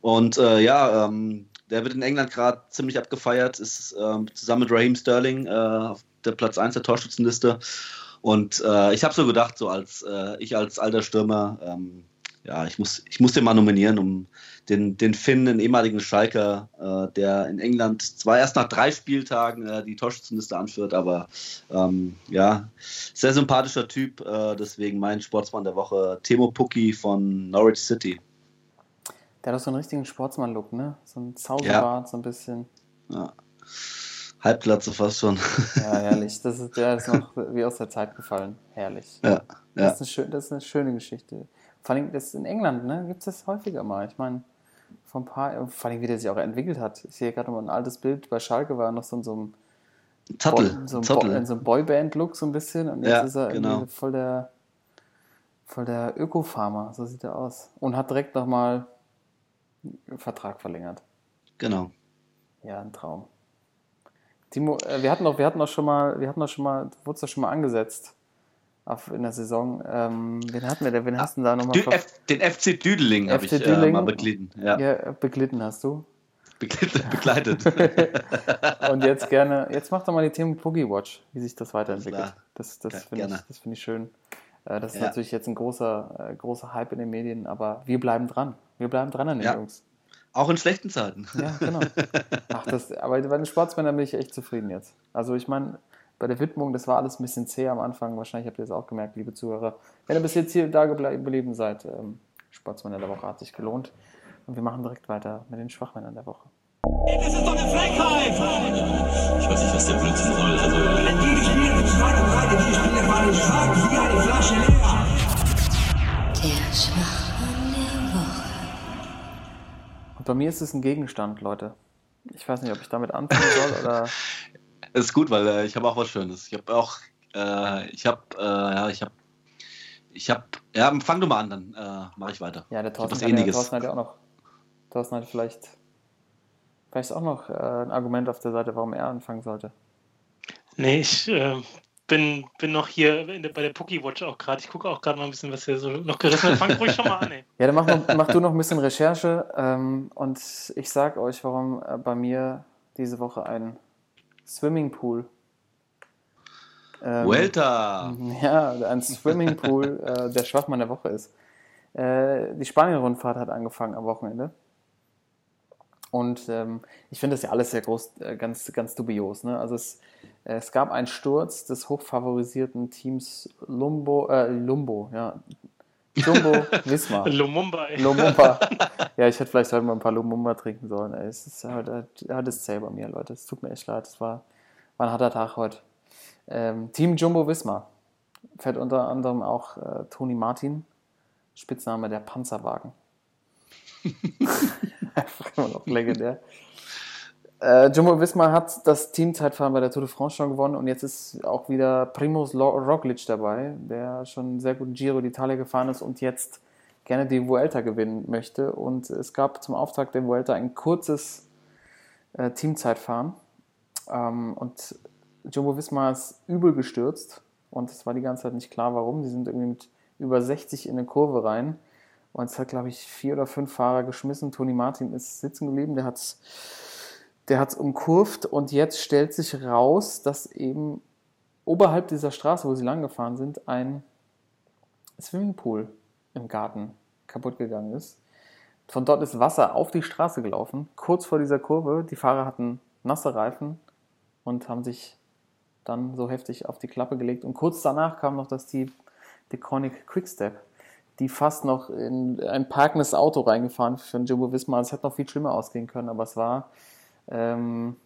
Und äh, ja, ähm, der wird in England gerade ziemlich abgefeiert, ist ähm, zusammen mit Raheem Sterling äh, auf der Platz 1 der Torschützenliste. Und äh, ich habe so gedacht, so als äh, ich als alter Stürmer, ähm, ja, ich muss, ich muss den mal nominieren, um den, den Finn, den ehemaligen Schalker, äh, der in England zwar erst nach drei Spieltagen äh, die Torschützenliste anführt, aber ähm, ja, sehr sympathischer Typ, äh, deswegen mein Sportsmann der Woche, Timo Pukki von Norwich City. Der hat doch so einen richtigen Sportsmann-Look, ne? So ein Zauberbart, ja. so ein bisschen. Ja. Halbglatze fast schon. Ja, herrlich. Das ist, der ist noch wie aus der Zeit gefallen. Herrlich. Ja, ja. Das, ist eine, schön, das ist eine schöne Geschichte. Vor allem das in England, ne? Gibt es das häufiger mal. Ich meine, vor ein paar, vor allem wie der sich auch entwickelt hat. Ich sehe gerade mal ein altes Bild bei Schalke, war er noch so in so einem Zattel. so in so einem Boyband-Look so ein bisschen und jetzt Ja, ist er genau. irgendwie voll der voll der Öko-Farmer, so sieht er aus. Und hat direkt nochmal Vertrag verlängert. Genau. Ja, ein Traum. Timo, äh, wir hatten doch, wir hatten doch schon mal, wir hatten doch schon mal, du wurdest doch schon mal angesetzt auf, in der Saison. Ähm, wen hatten wir denn? Wen hast du denn da nochmal den FC Düdeling habe ich FC äh, Düdeling. mal beglitten. Ja, ja, beglitten hast du? begleitet. begleitet. Und jetzt gerne, jetzt mach doch mal die Themen Boogie Watch, wie sich das weiterentwickelt. Das, das Ja, finde ich, das finde ich schön. Äh, Das ist Ja. natürlich jetzt ein großer, äh, großer Hype in den Medien, aber wir bleiben dran. Wir bleiben dran an den Ja. Jungs. Auch in schlechten Zeiten. Ja, genau. Ach, das, aber bei den Sportsmännern bin ich echt zufrieden jetzt. Also ich meine, bei der Widmung, das war alles ein bisschen zäh am Anfang. Wahrscheinlich habt ihr das auch gemerkt, liebe Zuhörer. Wenn ihr bis jetzt hier da geblieben seid, ähm, Sportsmänner der Woche hat sich gelohnt. Und wir machen direkt weiter mit den Schwachmännern der Woche. Das ist doch eine Frechheit! Ich weiß nicht, was der Blödsinn soll. Also, Wenn die gespielt mit zwei und drei, die Spiele waren stark wie eine Flasche leer. Der Woche. Und bei mir ist es ein Gegenstand, Leute. Ich weiß nicht, ob ich damit anfangen soll oder. Ist gut, weil äh, ich habe auch was Schönes. Ich habe auch, äh, ich habe, äh, ja, ich habe, ich habe, ja, fang du mal an, dann äh, mache ich weiter. Ja, der Thorsten, was ja. Thorsten hat ja auch noch. Thorsten hat vielleicht. Vielleicht auch noch äh, ein Argument auf der Seite, warum er anfangen sollte. Nee, ich äh, bin, bin noch hier in der, bei der Pookie Watch auch gerade. Ich gucke auch gerade mal ein bisschen, was hier so noch gerissen wird. Fang ruhig schon mal an, ey. Ja, dann mach, noch, mach du noch ein bisschen Recherche ähm, und ich sag euch, warum äh, bei mir diese Woche ein Swimmingpool. Ähm, Vuelta! Ja, ein Swimmingpool äh, der Schwachmann der Woche ist. Äh, die Spanien-Rundfahrt hat angefangen am Wochenende. Und ähm, ich finde das ja alles sehr groß, äh, ganz, ganz dubios. Ne? Also es, äh, es gab einen Sturz des hochfavorisierten Teams Lumbo, äh, Lumbo, ja. Jumbo Wismar. Lumumba, ey. Lumumba. Ja, ich hätte vielleicht heute mal ein paar Lumumba trinken sollen. Ey. Es ist heute, heute ist zäh bei mir, Leute. Es tut mir echt leid. Es war, war ein harter Tag heute. Ähm, Team Jumbo Wismar fährt unter anderem auch äh, Toni Martin, Spitzname der Panzerwagen. Einfach immer noch legendär. Äh, Jumbo Wismar hat das Teamzeitfahren bei der Tour de France schon gewonnen und jetzt ist auch wieder Primoz Lo- Roglic dabei, der schon einen sehr guten Giro d'Italia gefahren ist und jetzt gerne die Vuelta gewinnen möchte. Und es gab zum Auftakt der Vuelta ein kurzes äh, Teamzeitfahren. Ähm, und Jumbo Wismar ist übel gestürzt und es war die ganze Zeit nicht klar, warum. Sie sind irgendwie mit über 60 in eine Kurve rein. Und es hat, glaube ich, vier oder fünf Fahrer geschmissen. Toni Martin ist sitzen geblieben, der hat es der hat's umkurvt und jetzt stellt sich raus, dass eben oberhalb dieser Straße, wo sie lang gefahren sind, ein Swimmingpool im Garten kaputt gegangen ist. Von dort ist Wasser auf die Straße gelaufen, kurz vor dieser Kurve. Die Fahrer hatten nasse Reifen und haben sich dann so heftig auf die Klappe gelegt. Und kurz danach kam noch das Team Deconic Quickstep, die fast noch in ein parkendes Auto reingefahren für den Jumbo Visma. Es hätte noch viel schlimmer ausgehen können, aber es war ähm,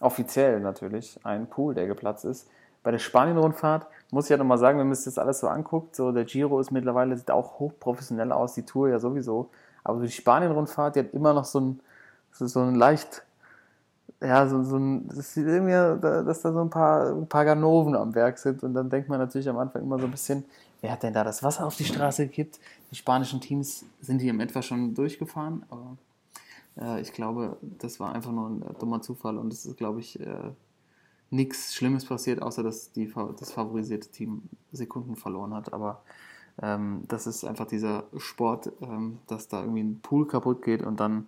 offiziell natürlich ein Pool, der geplatzt ist. Bei der Spanien-Rundfahrt muss ich ja nochmal sagen, wenn man sich das alles so anguckt, so der Giro ist mittlerweile, sieht auch hochprofessionell aus, die Tour ja sowieso. Aber die Spanien-Rundfahrt, die hat immer noch so ein, so, so ein leicht, ja, so, so ein, das sieht irgendwie, dass da so ein paar, ein paar Ganoven am Werk sind und dann denkt man natürlich am Anfang immer so ein bisschen, wer hat denn da das Wasser auf die Straße gekippt? Die spanischen Teams sind hier im etwa schon durchgefahren, aber äh, ich glaube, das war einfach nur ein äh, dummer Zufall und es ist, glaube ich, äh, nichts Schlimmes passiert, außer dass die, das favorisierte Team Sekunden verloren hat. Aber ähm, das ist einfach dieser Sport, ähm, dass da irgendwie ein Pool kaputt geht und dann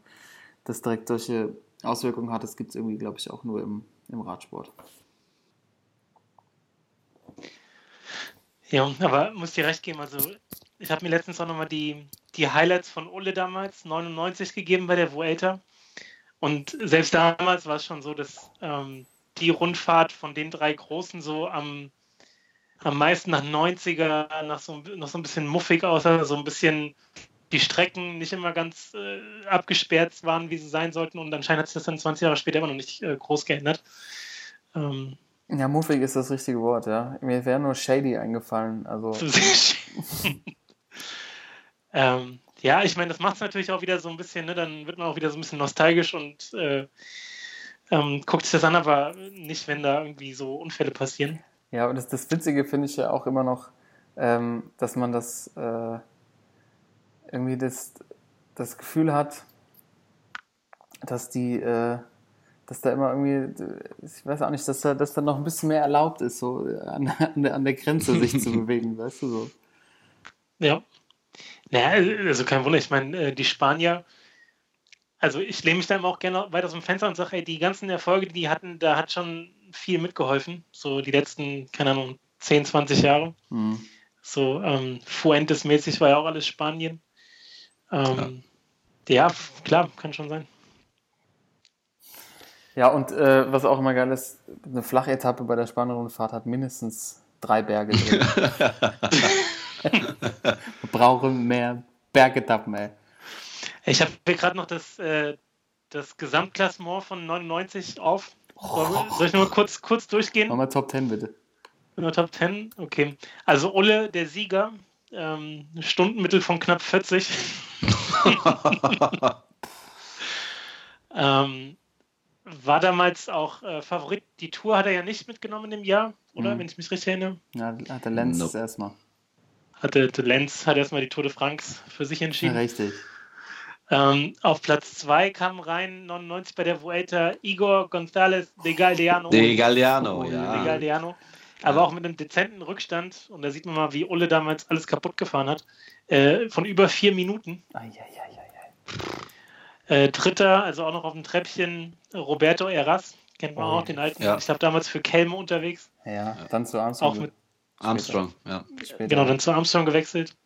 das direkt solche Auswirkungen hat. Das gibt es irgendwie, glaube ich, auch nur im, im Radsport. Ja, aber muss dir recht geben. Also, ich habe mir letztens auch nochmal die, die Highlights von Ole damals, 99 gegeben bei der Vuelta. Und selbst damals war es schon so, dass ähm, die Rundfahrt von den drei Großen so am, am meisten nach 90er, nach so, noch so ein bisschen muffig aussah, so ein bisschen die Strecken nicht immer ganz äh, abgesperrt waren, wie sie sein sollten. Und anscheinend hat sich das dann 20 Jahre später immer noch nicht äh, groß geändert. Ähm, Ja, muffig ist das richtige Wort, ja. Mir wäre nur shady eingefallen. Also, ähm, ja, ich meine, das macht es natürlich auch wieder so ein bisschen, ne? dann wird man auch wieder so ein bisschen nostalgisch und äh, ähm, guckt sich das an, aber nicht, wenn da irgendwie so Unfälle passieren. Ja, und das, das Witzige finde ich ja auch immer noch, ähm, dass man das äh, irgendwie das, das Gefühl hat, dass die, äh, dass da immer irgendwie, ich weiß auch nicht, dass da, dass da noch ein bisschen mehr erlaubt ist, so an, an, der, an der Grenze sich zu bewegen, weißt du so. Ja. Naja, also kein Wunder, ich meine, äh, die Spanier, also ich lehne mich da immer auch gerne weit aus dem Fenster und sage, ey, die ganzen Erfolge, die die hatten, da hat schon viel mitgeholfen. So die letzten, keine Ahnung, 10, 20 Jahre. Mhm. So ähm, Fuentes-mäßig war ja auch alles Spanien. Ähm, ja. klar, kann schon sein. Ja, und äh, was auch immer geil ist, eine Flachetappe bei der Spanien-Rundfahrt hat mindestens drei Berge drin. Wir brauchen mehr Bergetappen, ey. Ich habe hier gerade noch das, äh, das Gesamtklassement von 99 auf. Soll, soll ich nur mal kurz, kurz durchgehen? Mach mal Top 10 bitte. Nur Top 10? Okay. Also Ulle, der Sieger, ähm, Stundenmittel von knapp 40. ähm, war damals auch äh, Favorit. Die Tour hat er ja nicht mitgenommen im Jahr, oder? Mhm. Wenn ich mich richtig erinnere. Ja, hat der Lenz Nope. erstmal. Hatte Lenz hat erstmal die Tour de France für sich entschieden. Richtig. Ähm, auf Platz 2 kam rein 99 bei der Vuelta Igor González de Galdeano. De Galliano, Oh, De ja. Galdeano. Aber auch mit einem dezenten Rückstand. Und da sieht man mal, wie Ulle damals alles kaputt gefahren hat. Äh, von über vier Minuten. Eieieiei. Äh, Dritter, also auch noch auf dem Treppchen, Roberto Eras. Kennt man Oh, auch, den alten. ja. Ich glaube, damals für Kelme unterwegs. Ja, dann zu Armstrong. Auch mit, Armstrong, ja. später. genau, dann zu Armstrong gewechselt.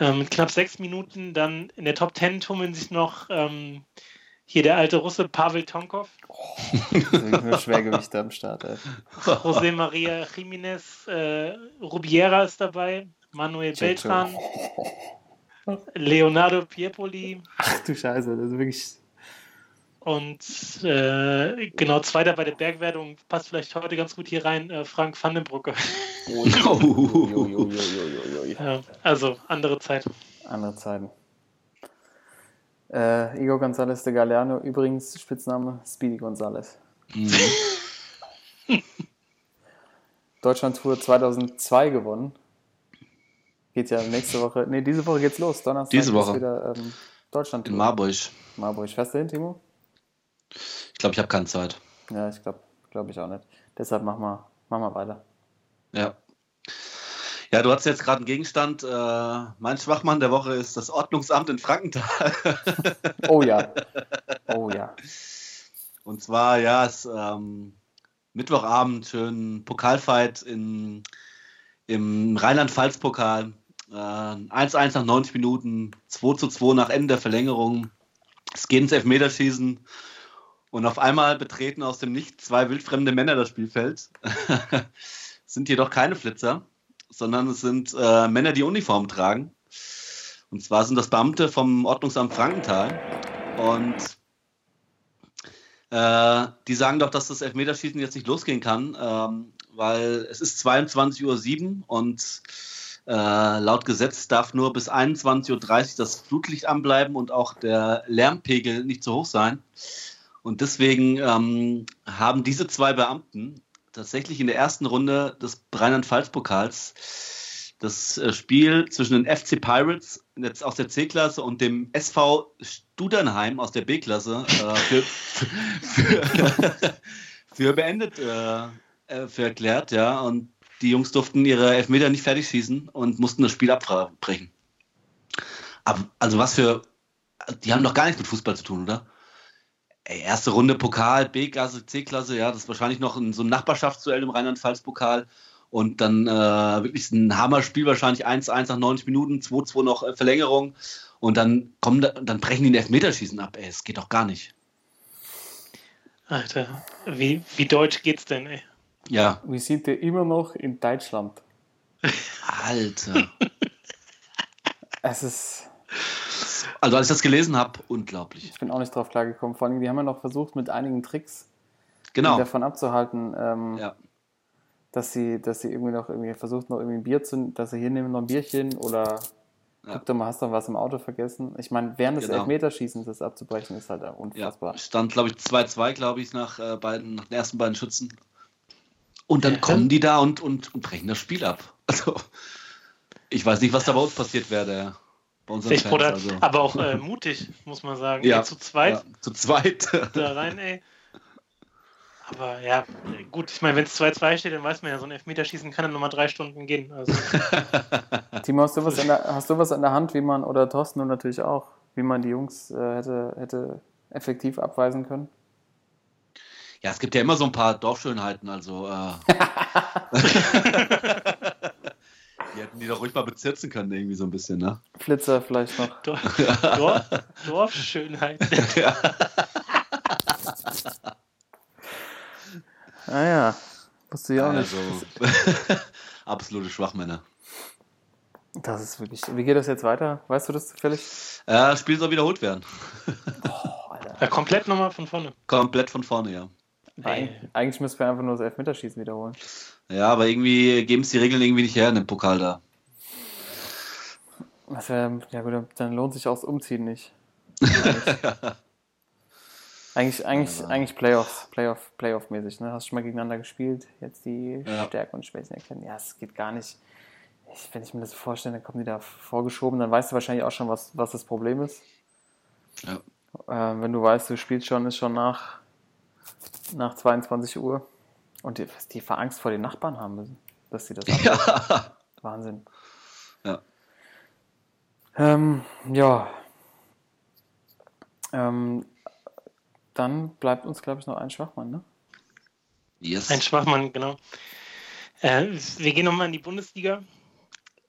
Ähm, mit knapp sechs Minuten. Dann in der Top 10 tummeln sich noch ähm, hier der alte Russe Pavel Tonkov. Wirklich nur Schwergewichte am Start, ey. José María Jiménez, äh, Rubiera ist dabei, Manuel. Beltran, Leonardo Piepoli Ach du Scheiße, das ist wirklich. und äh, genau zweiter bei der Bergwertung, passt vielleicht heute ganz gut hier rein, äh, Frank Vandenbrucke. Uiuiuiuiui. Ja, also andere Zeit. Andere Zeiten. Äh, Igor González de Galliano, übrigens Spitzname Speedy González. Mhm. Deutschland-Tour 2002 gewonnen. Geht ja nächste Woche, nee, diese Woche geht's los. Donnerstag Diese ist Woche. wieder ähm, In Deutschland-Tour. Marburg. Marburg. Fährst du hin, Timo? Ich glaube, ich habe keine Zeit. Ja, ich glaube glaub ich auch nicht. Deshalb mach mal, mach mal weiter. Ja. Ja, du hast jetzt gerade einen Gegenstand. Äh, mein Schwachmann der Woche ist das Ordnungsamt in Frankenthal. Oh ja. Oh ja. Und zwar, ja, es ähm, Mittwochabend schön Pokalfight in, im Rheinland-Pfalz-Pokal. Äh, 1-1 nach 90 Minuten, 2-2 nach Ende der Verlängerung. Es geht ins Elfmeterschießen. Und auf einmal betreten aus dem Nichts zwei wildfremde Männer das Spielfeld. sind jedoch keine Flitzer, sondern es sind äh, Männer, die Uniform tragen. Und zwar sind das Beamte vom Ordnungsamt Frankenthal. Und äh, die sagen doch, dass das Elfmeterschießen jetzt nicht losgehen kann, ähm, weil es ist 22.07 Uhr und Äh, laut Gesetz darf nur bis 21.30 Uhr das Flutlicht anbleiben und auch der Lärmpegel nicht zu hoch sein. Und deswegen ähm, haben diese zwei Beamten tatsächlich in der ersten Runde des Rheinland-Pfalz-Pokals das äh, Spiel zwischen den FC Pirates aus der C-Klasse und dem SV Studernheim aus der B-Klasse äh, für, für, für, beendet äh, äh, für erklärt, ja. Und die Jungs durften ihre Elfmeter nicht fertig schießen und mussten das Spiel abbrechen. Aber, also was für, die haben doch gar nichts mit Fußball zu tun, oder? Ey, erste Runde Pokal, B-Klasse, C-Klasse, ja, das ist wahrscheinlich noch in so ein Nachbarschaftsduell im Rheinland-Pfalz-Pokal. Und dann äh, wirklich ein Hammerspiel, wahrscheinlich 1-1 nach 90 Minuten, 2-2 noch äh, Verlängerung. Und dann kommen dann brechen die ein Elfmeterschießen ab. Ey, es geht doch gar nicht. Alter, wie, wie deutsch geht's denn, ey? Ja. Wir sind ja immer noch in Deutschland. Alter. Es ist. Also als ich das gelesen habe, unglaublich. Ich bin auch nicht drauf klargekommen. Vor allem, die haben ja noch versucht, mit einigen Tricks Genau. davon abzuhalten, ähm, Ja. dass sie, dass sie irgendwie noch irgendwie versucht, noch irgendwie ein Bier zu, dass sie hier nehmen noch ein Bierchen oder Ja. guck doch mal, hast du was im Auto vergessen? Ich meine, während des Genau. Elfmeterschießens das abzubrechen, ist halt Ja, unfassbar. stand, glaube ich, 2-2, glaube ich, nach, äh, beiden, nach den ersten beiden Schützen. Und dann Ja. kommen die da und, und, und brechen das Spiel ab. Also, ich weiß nicht, was da bei uns passiert wäre. Bei unseren Fans, also. Aber auch äh, mutig, muss man sagen. Ja. Ey, zu zweit Ja, zu zweit. da rein, ey. Aber ja, gut, ich meine, wenn es 2-2 steht, dann weiß man ja, so ein Elfmeterschießen kann dann nochmal drei Stunden gehen. Also, Timo, hast du, was an der, hast du was an der Hand, wie man, oder Thorsten natürlich auch, wie man die Jungs äh, hätte, hätte effektiv abweisen können? Ja, es gibt ja immer so ein paar Dorfschönheiten, also. Äh, die hätten die doch ruhig mal bezirzen können, irgendwie so ein bisschen, ne? Flitzer vielleicht noch. Dorf, Dorf, Dorfschönheit. Ah ja, wusste ich auch nicht. Also, absolute Schwachmänner. Das ist wirklich. Wie geht das jetzt weiter? Weißt du das zufällig? Äh, das Spiel soll wiederholt werden. Ja, komplett nochmal von vorne. Komplett von vorne, ja. Eig eigentlich müssen wir einfach nur das Elfmeterschießen wiederholen. Ja, aber irgendwie geben es die Regeln irgendwie nicht her in dem Pokal da. Wär, ja gut, dann lohnt sich auch das Umziehen nicht. eigentlich, eigentlich, eigentlich Playoffs, Playoff, Playoff-mäßig, ne? Hast du schon mal gegeneinander gespielt, jetzt die Ja. Stärken und Schwächen erkennen. Ja, es geht gar nicht. Ich, wenn ich mir das so vorstelle, dann kommen die da vorgeschoben, dann weißt du wahrscheinlich auch schon, was, was das Problem ist. Ja. Äh, wenn du weißt, du spielst schon, ist schon nach, nach 22 Uhr. Und die, was die für Angst vor den Nachbarn haben müssen, dass sie das. Ja. Wahnsinn. Ja. Ähm, ja. Ähm, dann bleibt uns, glaube ich, noch ein Schwachmann, ne? Yes. Ein Schwachmann, genau. Äh, wir gehen nochmal in die Bundesliga.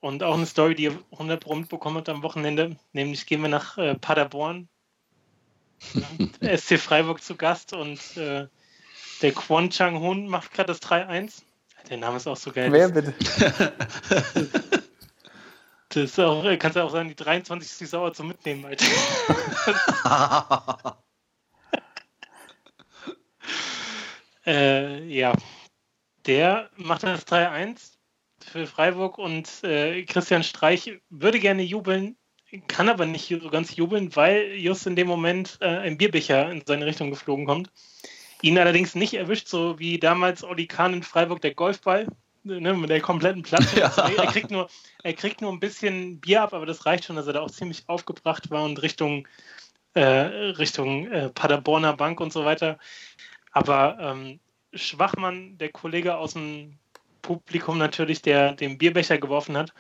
Und auch eine Story, die ihr 100 Pro mitbekommen habt am Wochenende. Nämlich gehen wir nach äh, Paderborn. SC Freiburg zu Gast und äh, der Kwon Chang Hun macht gerade das 3-1. Der Name ist auch so geil. Wer bitte? Das ist auch, äh, kannst du auch sagen, die 23 ist die Sauer zum Mitnehmen, Alter. äh, ja, der macht das 3-1 für Freiburg und äh, Christian Streich würde gerne jubeln, kann aber nicht so ganz jubeln, weil just in dem Moment äh, ein Bierbecher in seine Richtung geflogen kommt. Ihn allerdings nicht erwischt, so wie damals Oli Kahn in Freiburg der Golfball, ne, mit der kompletten Platte. Ja. Er, kriegt nur, er kriegt nur ein bisschen Bier ab, aber das reicht schon, dass er da auch ziemlich aufgebracht war und Richtung, äh, Richtung äh, Paderborner Bank und so weiter. Aber ähm, Schwachmann, der Kollege aus dem Publikum natürlich, der den Bierbecher geworfen hat.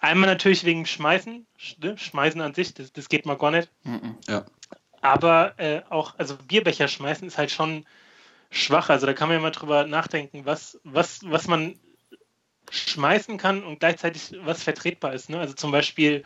Einmal natürlich wegen Schmeißen, ne? Schmeißen an sich, das, das geht mal gar nicht. Ja. Aber äh, auch, also Bierbecher schmeißen ist halt schon schwach. Also da kann man ja mal drüber nachdenken, was, was, was man schmeißen kann und gleichzeitig was vertretbar ist. Ne? Also zum Beispiel,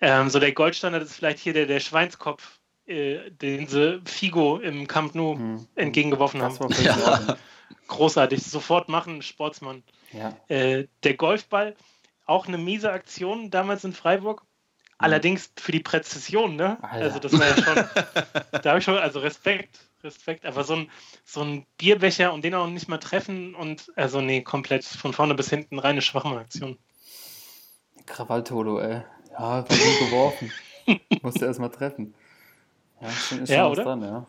ähm, so der Goldstandard ist vielleicht hier der, der Schweinskopf, äh, den sie Figo im Camp Nou Hm. entgegengeworfen haben. Ordnung. Großartig, sofort machen, Sportsmann. Ja. Äh, der Golfball, auch eine miese Aktion damals in Freiburg. Allerdings für die Präzision, ne? Alter. Also das war ja schon, da habe ich schon, also Respekt, Respekt. Aber so ein, so ein Bierbecher und den auch nicht mal treffen und, also nee, komplett von vorne bis hinten reine Schwachmann-Aktion. Krawalltolo, ey. Ja, gut geworfen. Musste erst mal treffen. Ja, schon, ist schon Ja, was oder? dran, ja.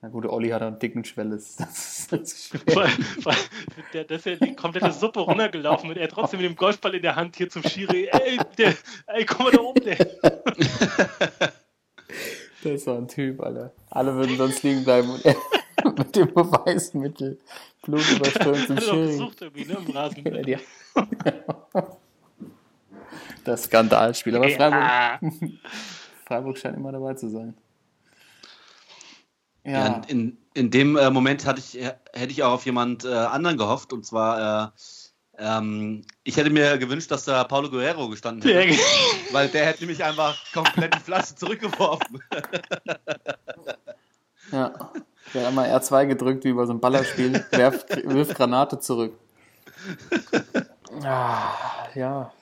Na gut, der Olli hat einen dicken Schwelles. Das ist, das ist Vor schwer. allem, der, das ist ja die komplette Suppe runtergelaufen und er trotzdem mit dem Golfball in der Hand hier zum Schiri. Ey, der, ey guck mal da oben, der. Das war ein Typ, Alter. Alle würden sonst liegen bleiben und er mit dem Beweismittel Blut überströmt zum er Schiri. gesucht irgendwie, ne, im Rasen. Ja. Das Skandalspiel. Aber Freiburg, Ja, Freiburg scheint immer dabei zu sein. Ja, Ja, in, in, dem äh, Moment hatte ich, äh, hätte ich auch auf jemand äh, anderen gehofft. Und zwar, äh, ähm, ich hätte mir gewünscht, dass da Paulo Guerrero gestanden hätte. der, Weil der hätte nämlich einfach komplett die Flasche zurückgeworfen. ja. Der hat einmal R2 gedrückt, wie bei so einem Ballerspiel. Werft, wirft Granate zurück. Ah, ja.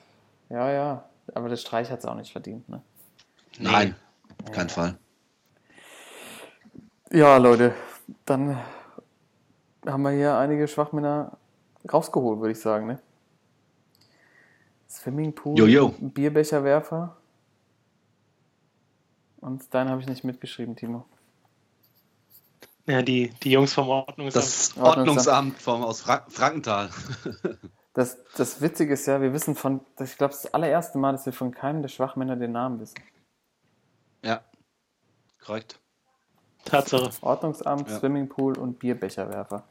Ja, ja. Aber der Streich hat es auch nicht verdient, ne? Nein, kein Fall. Ja, Leute, dann haben wir hier einige Schwachmänner rausgeholt, würde ich sagen, ne? Swimmingpool, Jojo. Bierbecherwerfer. Und deinen habe ich nicht mitgeschrieben, Timo. ja die, die Jungs vom Ordnungsamt. Das Ordnungsamt. Vom, aus Fra Frankenthal. Das, das Witzige ist ja, wir wissen von, das- ich glaube, das ist das allererste Mal, dass wir von keinem der Schwachmänner den Namen wissen. Ja, korrekt. Tatsache. Ordnungsamt, Ja. Swimmingpool und Bierbecherwerfer.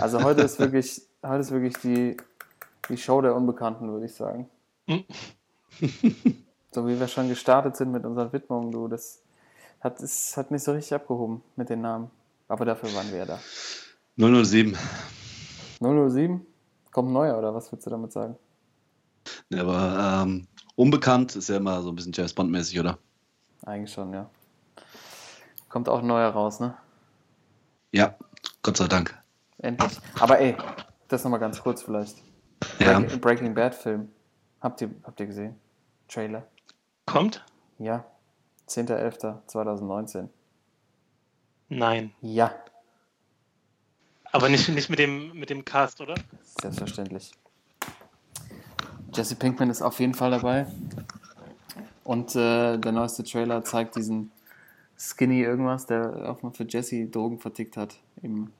Also heute ist wirklich, heute ist wirklich die, die Show der Unbekannten, würde ich sagen. Hm. So wie wir schon gestartet sind mit unseren Widmungen, du, das hat, es hat nicht so richtig abgehoben mit den Namen. Aber dafür waren wir ja da. 007. 007? Kommt ein neuer, oder was würdest du damit sagen? Ja, aber ähm, unbekannt ist ja immer so ein bisschen James Bond-mäßig, oder? Eigentlich schon, ja. Kommt auch ein neuer raus, ne? Ja, Gott sei Dank. Endlich. Aber ey, das nochmal ganz kurz vielleicht. Ja. Breaking, Breaking Bad Film. Habt ihr, habt ihr gesehen? Trailer? Kommt? Ja. 10.11.2019. Nein. Ja, Aber nicht, nicht mit, dem, mit dem Cast, oder? selbstverständlich. Jesse Pinkman ist auf jeden Fall dabei. Und äh, der neueste Trailer zeigt diesen Skinny irgendwas, der auch mal für Jesse Drogen vertickt hat. Im,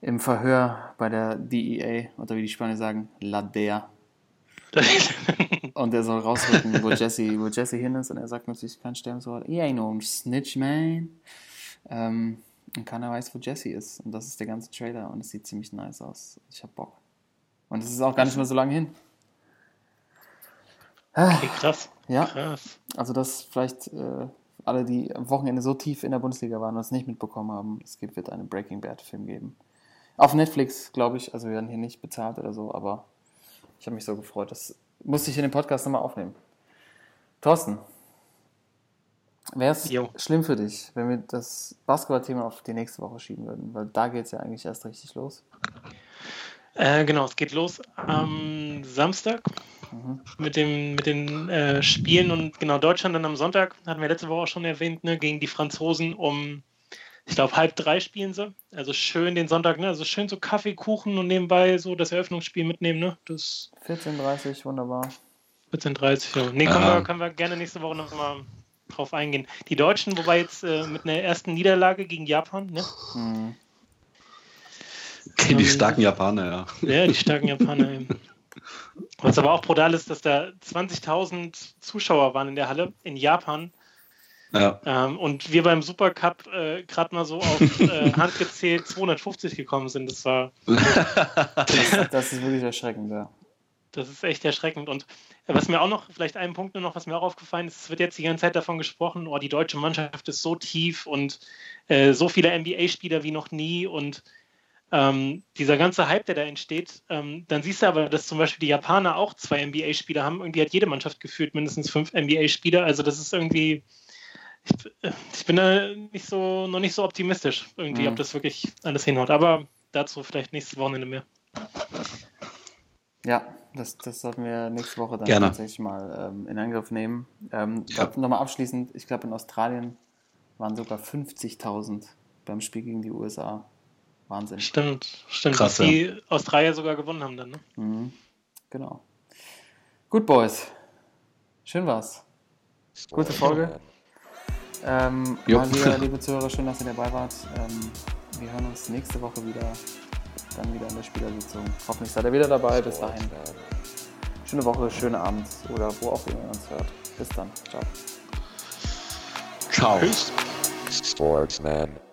im Verhör bei der DEA, oder wie die Spanier sagen, La DEA. Und er soll rausrücken, wo Jesse, wo Jesse hin ist. Und er sagt natürlich kein Sterbenswort. He ain't no snitch, man. Ähm, und keiner weiß, wo Jesse ist. Und das ist der ganze Trailer. Und es sieht ziemlich nice aus. Ich hab Bock. Und es ist auch gar nicht mehr so lange hin. Okay, krass. Ja, Krass. also das vielleicht äh, alle, die am Wochenende so tief in der Bundesliga waren und es nicht mitbekommen haben, es gibt, wird einen Breaking Bad Film geben. Auf Netflix, glaube ich, also wir werden hier nicht bezahlt oder so, aber ich habe mich so gefreut. Das musste ich in dem Podcast nochmal aufnehmen. Thorsten, wäre es schlimm für dich, wenn wir das Basketballthema auf die nächste Woche schieben würden? Weil da geht es ja eigentlich erst richtig los. Äh, genau, es geht los am Samstag Mhm. mit, dem, mit den äh, Spielen und genau Deutschland dann am Sonntag, hatten wir letzte Woche auch schon erwähnt, ne, gegen die Franzosen um, ich glaube, halb drei spielen sie. Also schön den Sonntag, ne? Also schön so Kaffee, Kuchen und nebenbei so das Eröffnungsspiel mitnehmen, ne? Das 14.30 wunderbar. 14.30 ja. Nee, können, Ja. wir, können wir gerne nächste Woche nochmal drauf eingehen. Die Deutschen, wobei jetzt äh, mit einer ersten Niederlage gegen Japan, ne? Mhm. Die starken Japaner, ja. Ja, die starken Japaner. eben. Was aber auch brutal ist, dass da 20.000 Zuschauer waren in der Halle in Japan ja. ähm, und wir beim Supercup äh, gerade mal so auf äh, Hand gezählt 250 gekommen sind. Das war, Das, das ist wirklich erschreckend, ja. das ist echt erschreckend. Und äh, was mir auch noch, vielleicht ein Punkt nur noch, was mir auch aufgefallen ist, es wird jetzt die ganze Zeit davon gesprochen, oh, die deutsche Mannschaft ist so tief und äh, so viele NBA-Spieler wie noch nie und ähm, dieser ganze Hype, der da entsteht, ähm, dann siehst du aber, dass zum Beispiel die Japaner auch zwei NBA-Spieler haben. Irgendwie hat jede Mannschaft gefühlt mindestens fünf NBA-Spieler. Also das ist irgendwie, ich, ich bin da nicht so, noch nicht so optimistisch, irgendwie, Mhm. ob das wirklich alles hinhaut. Aber dazu vielleicht nächstes Wochenende mehr. Ja, das, das sollten wir nächste Woche dann Gerne. tatsächlich mal ähm, in Angriff nehmen. Ähm, Ja. Nochmal abschließend, ich glaube in Australien waren sogar 50.000 beim Spiel gegen die USA. Wahnsinn. Stimmt, stimmt. Krass, dass die Australier sogar gewonnen haben dann. Ne? Mhm. Genau. Gut, Boys. Schön war's. Gute Folge. Ähm, wieder, liebe Zuhörer, schön, dass ihr dabei wart. Ähm, wir hören uns nächste Woche wieder. Dann wieder in der Spielersitzung. Hoffentlich seid ihr wieder dabei. Bis dahin. Schöne Woche, schönen Abend oder wo auch immer ihr uns hört. Bis dann. Ciao. Ciao. Sportsman.